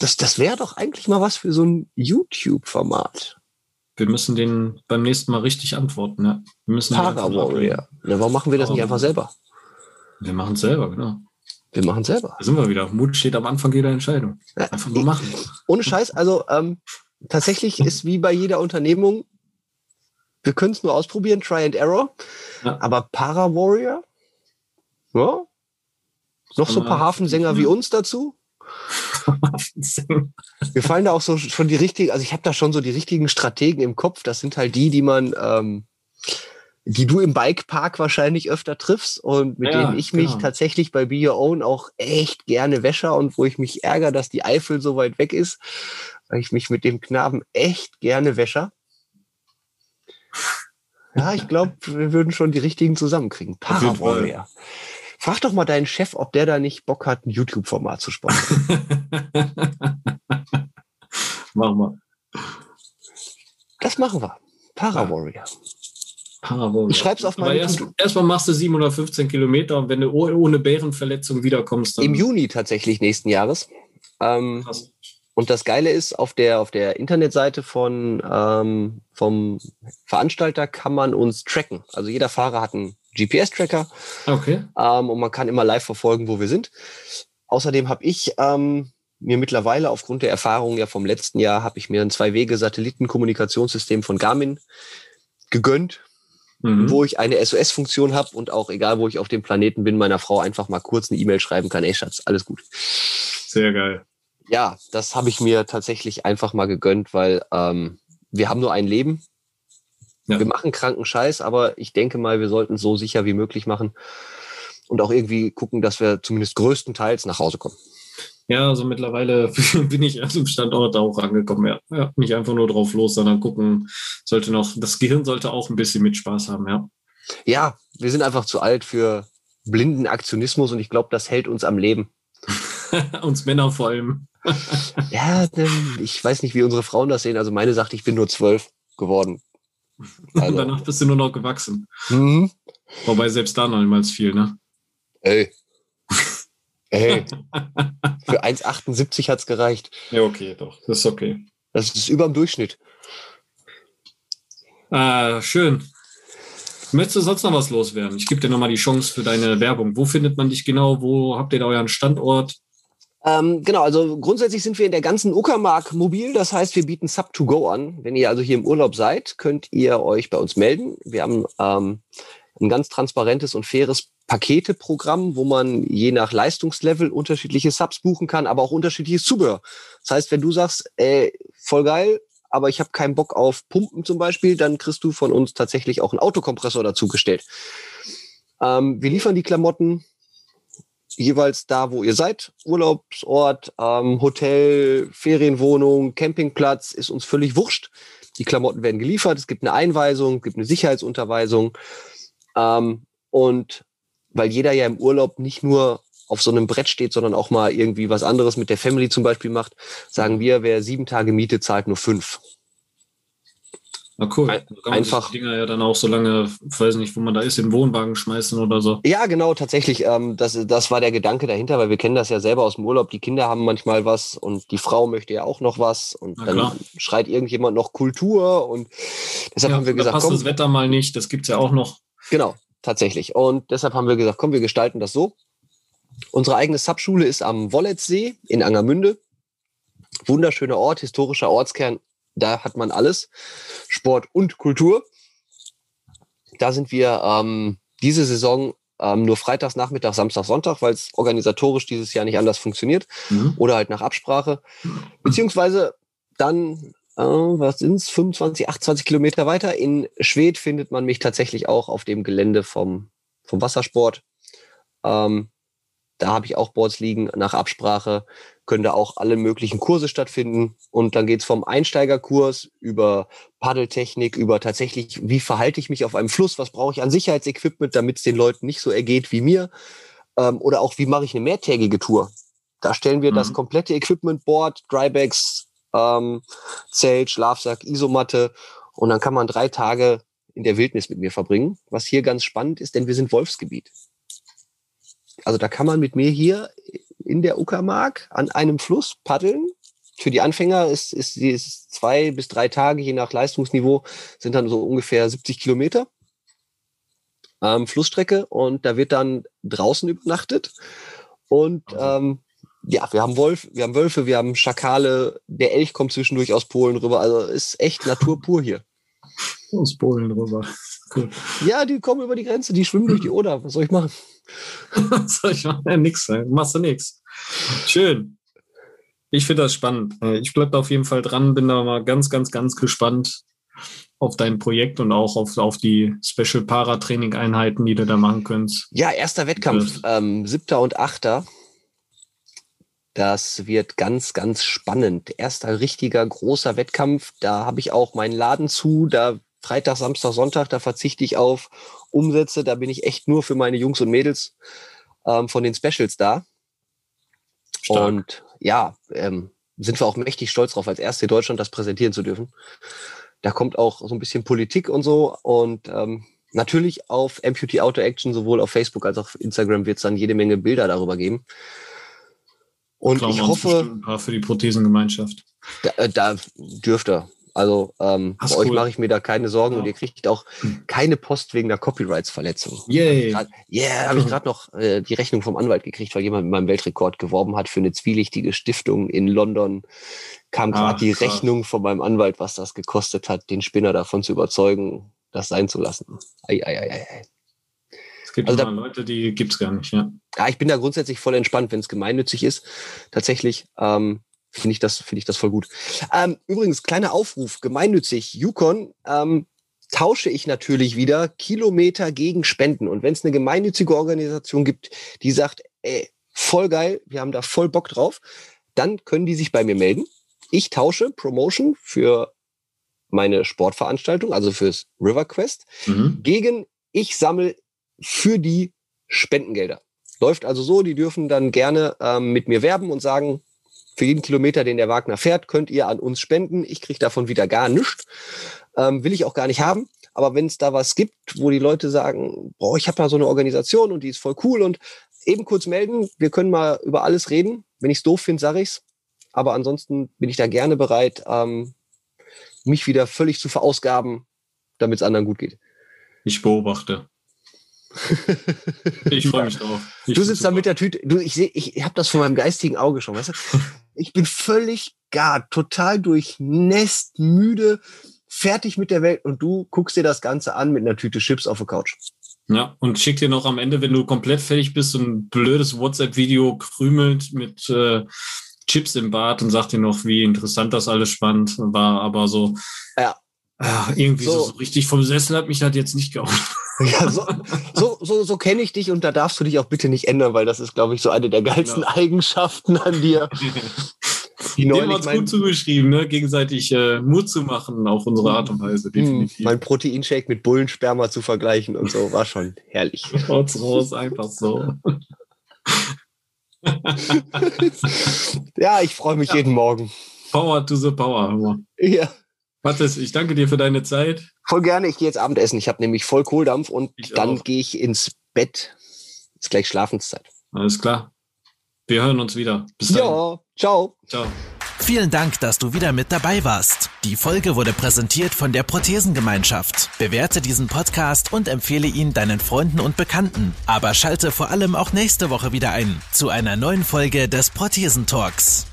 das, das wäre doch eigentlich mal was für so ein YouTube-Format. Wir müssen den beim nächsten Mal richtig antworten. Ja. Wir müssen Para-Warrior. Ja, warum machen wir das nicht einfach selber? Wir machen es selber, genau. Wir machen selber. Da sind wir wieder. Mut steht am Anfang jeder Entscheidung. Einfach nur machen. Ohne Scheiß, also ähm, tatsächlich ist wie bei jeder Unternehmung wir können es nur ausprobieren, Try and Error. Ja. Aber Para Warrior, ja, noch so ein paar Hafensänger wie uns dazu. Wir fallen da auch so schon die richtigen, also ich habe da schon so die richtigen Strategen im Kopf. Das sind halt die, die man, ähm, die du im Bikepark wahrscheinlich öfter triffst und mit ja, denen ich mich genau. tatsächlich bei Be Your Own auch echt gerne wäsche und wo ich mich ärgere, dass die Eifel so weit weg ist, weil ich mich mit dem Knaben echt gerne wäsche. Ja, ich glaube, wir würden schon die richtigen zusammenkriegen. Parawarrior. Frag doch mal deinen Chef, ob der da nicht Bock hat, ein YouTube-Format zu sponsern. machen wir. Das machen wir. Parawarrior. Parawarrior. Ich schreib's auf meine erst, Erstmal machst du 715 Kilometer und wenn du ohne Bärenverletzung wiederkommst, dann. Im Juni tatsächlich nächsten Jahres. Ähm, Krass. Und das Geile ist, auf der, auf der Internetseite von, ähm, vom Veranstalter kann man uns tracken. Also jeder Fahrer hat einen GPS-Tracker. Okay. Ähm, und man kann immer live verfolgen, wo wir sind. Außerdem habe ich ähm, mir mittlerweile aufgrund der Erfahrung ja vom letzten Jahr, habe ich mir ein Zwei-Wege-Satelliten-Kommunikationssystem von Garmin gegönnt, mhm. wo ich eine SOS-Funktion habe und auch egal, wo ich auf dem Planeten bin, meiner Frau einfach mal kurz eine E-Mail schreiben kann, ey Schatz, alles gut. Sehr geil ja, das habe ich mir tatsächlich einfach mal gegönnt, weil ähm, wir haben nur ein Leben. Ja. Wir machen kranken Scheiß, aber ich denke mal, wir sollten es so sicher wie möglich machen und auch irgendwie gucken, dass wir zumindest größtenteils nach Hause kommen. Ja, also mittlerweile bin ich erst im Standort auch angekommen. Ja. ja, nicht einfach nur drauf los, sondern gucken, sollte noch, das Gehirn sollte auch ein bisschen mit Spaß haben, ja. Ja, wir sind einfach zu alt für blinden Aktionismus und ich glaube, das hält uns am Leben. uns Männer vor allem. ja, ich weiß nicht, wie unsere Frauen das sehen. Also meine sagt, ich bin nur zwölf geworden. Also. Danach bist du nur noch gewachsen. Mhm. Wobei selbst da noch niemals viel, ne? Ey. Ey. Für 1,78 hat es gereicht. Ja, okay, doch. Das ist okay. Das ist über dem Durchschnitt. Ah, schön. Möchtest du sonst noch was loswerden? Ich gebe dir nochmal die Chance für deine Werbung. Wo findet man dich genau? Wo habt ihr da euren Standort? Ähm, genau, also grundsätzlich sind wir in der ganzen Uckermark mobil. Das heißt, wir bieten Sub-to-Go an. Wenn ihr also hier im Urlaub seid, könnt ihr euch bei uns melden. Wir haben ähm, ein ganz transparentes und faires Paketeprogramm, wo man je nach Leistungslevel unterschiedliche Subs buchen kann, aber auch unterschiedliches Zubehör. Das heißt, wenn du sagst, ey, voll geil, aber ich habe keinen Bock auf Pumpen zum Beispiel, dann kriegst du von uns tatsächlich auch einen Autokompressor dazu gestellt. Ähm, wir liefern die Klamotten jeweils da, wo ihr seid. Urlaubsort, ähm, Hotel, Ferienwohnung, Campingplatz, ist uns völlig wurscht. Die Klamotten werden geliefert, es gibt eine Einweisung, es gibt eine Sicherheitsunterweisung. Ähm, und weil jeder ja im Urlaub nicht nur auf so einem Brett steht, sondern auch mal irgendwie was anderes mit der Family zum Beispiel macht, sagen wir, wer sieben Tage Miete zahlt, nur fünf. Na cool. Ein, einfach. Die Dinger ja dann auch so lange, weiß nicht, wo man da ist, in den Wohnwagen schmeißen oder so. Ja, genau, tatsächlich. Ähm, das, das war der Gedanke dahinter, weil wir kennen das ja selber aus dem Urlaub. Die Kinder haben manchmal was und die Frau möchte ja auch noch was und Na dann klar. schreit irgendjemand noch Kultur und deshalb ja, haben wir gesagt, passt komm, das Wetter mal nicht, das gibt es ja auch noch. Genau, tatsächlich. Und deshalb haben wir gesagt, komm, wir gestalten das so. Unsere eigene Subschule ist am Wolletzsee in Angermünde. Wunderschöner Ort, historischer Ortskern, da hat man alles, Sport und Kultur. Da sind wir ähm, diese Saison ähm, nur Freitags, Nachmittag, Samstag, Sonntag, weil es organisatorisch dieses Jahr nicht anders funktioniert mhm. oder halt nach Absprache. Beziehungsweise dann, äh, was sind es, 25, 28 Kilometer weiter in Schwedt findet man mich tatsächlich auch auf dem Gelände vom, vom Wassersport. Ähm, da habe ich auch Boards liegen nach Absprache können da auch alle möglichen Kurse stattfinden. Und dann geht's vom Einsteigerkurs über Paddeltechnik, über tatsächlich, wie verhalte ich mich auf einem Fluss, was brauche ich an Sicherheitsequipment, damit es den Leuten nicht so ergeht wie mir. Ähm, oder auch, wie mache ich eine mehrtägige Tour. Da stellen wir mhm. das komplette Equipment, Board, Drybags, ähm, Zelt, Schlafsack, Isomatte. Und dann kann man drei Tage in der Wildnis mit mir verbringen. Was hier ganz spannend ist, denn wir sind Wolfsgebiet. Also da kann man mit mir hier in der Uckermark an einem Fluss paddeln. Für die Anfänger ist, ist, ist zwei bis drei Tage, je nach Leistungsniveau, sind dann so ungefähr 70 Kilometer ähm, Flussstrecke und da wird dann draußen übernachtet. Und ähm, ja, wir haben Wolf, wir haben Wölfe, wir haben Schakale, der Elch kommt zwischendurch aus Polen rüber. Also ist echt Natur pur hier. Aus Polen rüber. Cool. Ja, die kommen über die Grenze, die schwimmen durch die Oder. Was soll ich machen? Was soll ich machen? Ja, nix, machst du nichts. Schön. Ich finde das spannend. Äh, ich bleibe auf jeden Fall dran, bin da mal ganz, ganz, ganz gespannt auf dein Projekt und auch auf, auf die Special Para-Training Einheiten, die du da machen könntest. Ja, erster Wettkampf, ähm, siebter und achter. Das wird ganz, ganz spannend. Erster richtiger großer Wettkampf. Da habe ich auch meinen Laden zu. Da Freitag, Samstag, Sonntag, da verzichte ich auf Umsätze. Da bin ich echt nur für meine Jungs und Mädels ähm, von den Specials da. Stark. Und ja, ähm, sind wir auch mächtig stolz drauf, als erste in Deutschland das präsentieren zu dürfen. Da kommt auch so ein bisschen Politik und so. Und ähm, natürlich auf Amputee Auto Action, sowohl auf Facebook als auch auf Instagram, wird es dann jede Menge Bilder darüber geben. Und ich hoffe. Ein paar für die Prothesengemeinschaft. Da, äh, da dürfte. Also ähm, bei cool. euch mache ich mir da keine Sorgen ja. und ihr kriegt auch hm. keine Post wegen der Copyrights-Verletzung. Yay. Yeah, habe ich gerade noch äh, die Rechnung vom Anwalt gekriegt, weil jemand mit meinem Weltrekord geworben hat für eine zwielichtige Stiftung in London. Kam gerade die krass. Rechnung von meinem Anwalt, was das gekostet hat, den Spinner davon zu überzeugen, das sein zu lassen. Ei, ei, ei, ei. Es gibt also da, Leute, die gibt's gar nicht, ja. Ja, ich bin da grundsätzlich voll entspannt, wenn es gemeinnützig ist. Tatsächlich. Ähm, finde ich das, finde ich das voll gut. Ähm, übrigens, kleiner Aufruf, gemeinnützig, Yukon, ähm, tausche ich natürlich wieder Kilometer gegen Spenden. Und wenn es eine gemeinnützige Organisation gibt, die sagt, ey, voll geil, wir haben da voll Bock drauf, dann können die sich bei mir melden. Ich tausche Promotion für meine Sportveranstaltung, also fürs River Quest, mhm. gegen ich sammle für die Spendengelder. Läuft also so, die dürfen dann gerne ähm, mit mir werben und sagen, für jeden Kilometer, den der Wagner fährt, könnt ihr an uns spenden. Ich kriege davon wieder gar nichts. Ähm, will ich auch gar nicht haben. Aber wenn es da was gibt, wo die Leute sagen, boah, ich habe da so eine Organisation und die ist voll cool und eben kurz melden, wir können mal über alles reden. Wenn ich es doof finde, sage ich's. Aber ansonsten bin ich da gerne bereit, ähm, mich wieder völlig zu verausgaben, damit es anderen gut geht. Ich beobachte. Ich freue mich drauf. Ich du sitzt da mit der Tüte. Du, ich sehe, ich habe das von meinem geistigen Auge schon. Weißt du? Ich bin völlig gar, total durchnässt, müde, fertig mit der Welt und du guckst dir das Ganze an mit einer Tüte Chips auf der Couch. Ja, und schick dir noch am Ende, wenn du komplett fertig bist, so ein blödes WhatsApp-Video krümelt mit äh, Chips im Bad und sagt dir noch, wie interessant das alles spannend war, aber so. Ja. Äh, irgendwie so. so, richtig vom Sessel hat mich das jetzt nicht gehauen. Ja, so, so, so, so kenne ich dich und da darfst du dich auch bitte nicht ändern, weil das ist, glaube ich, so eine der geilsten ja. Eigenschaften an dir. Die Dem hat gut zugeschrieben, ne? gegenseitig äh, Mut zu machen auf unsere Art und Weise. Hm, definitiv. Mein Proteinshake mit Bullensperma zu vergleichen und so war schon herrlich. Raus, raus, einfach so. ja, ich freue mich ja. jeden Morgen. Power to the power. Ja. Mathis, ich danke dir für deine Zeit. Voll gerne. Ich gehe jetzt Abendessen. Ich habe nämlich voll Kohldampf und ich dann gehe ich ins Bett. Ist gleich Schlafenszeit. Alles klar. Wir hören uns wieder. Bis dann. Ja, ciao. Ciao. Vielen Dank, dass du wieder mit dabei warst. Die Folge wurde präsentiert von der Prothesengemeinschaft. Bewerte diesen Podcast und empfehle ihn deinen Freunden und Bekannten. Aber schalte vor allem auch nächste Woche wieder ein zu einer neuen Folge des Prothesentalks.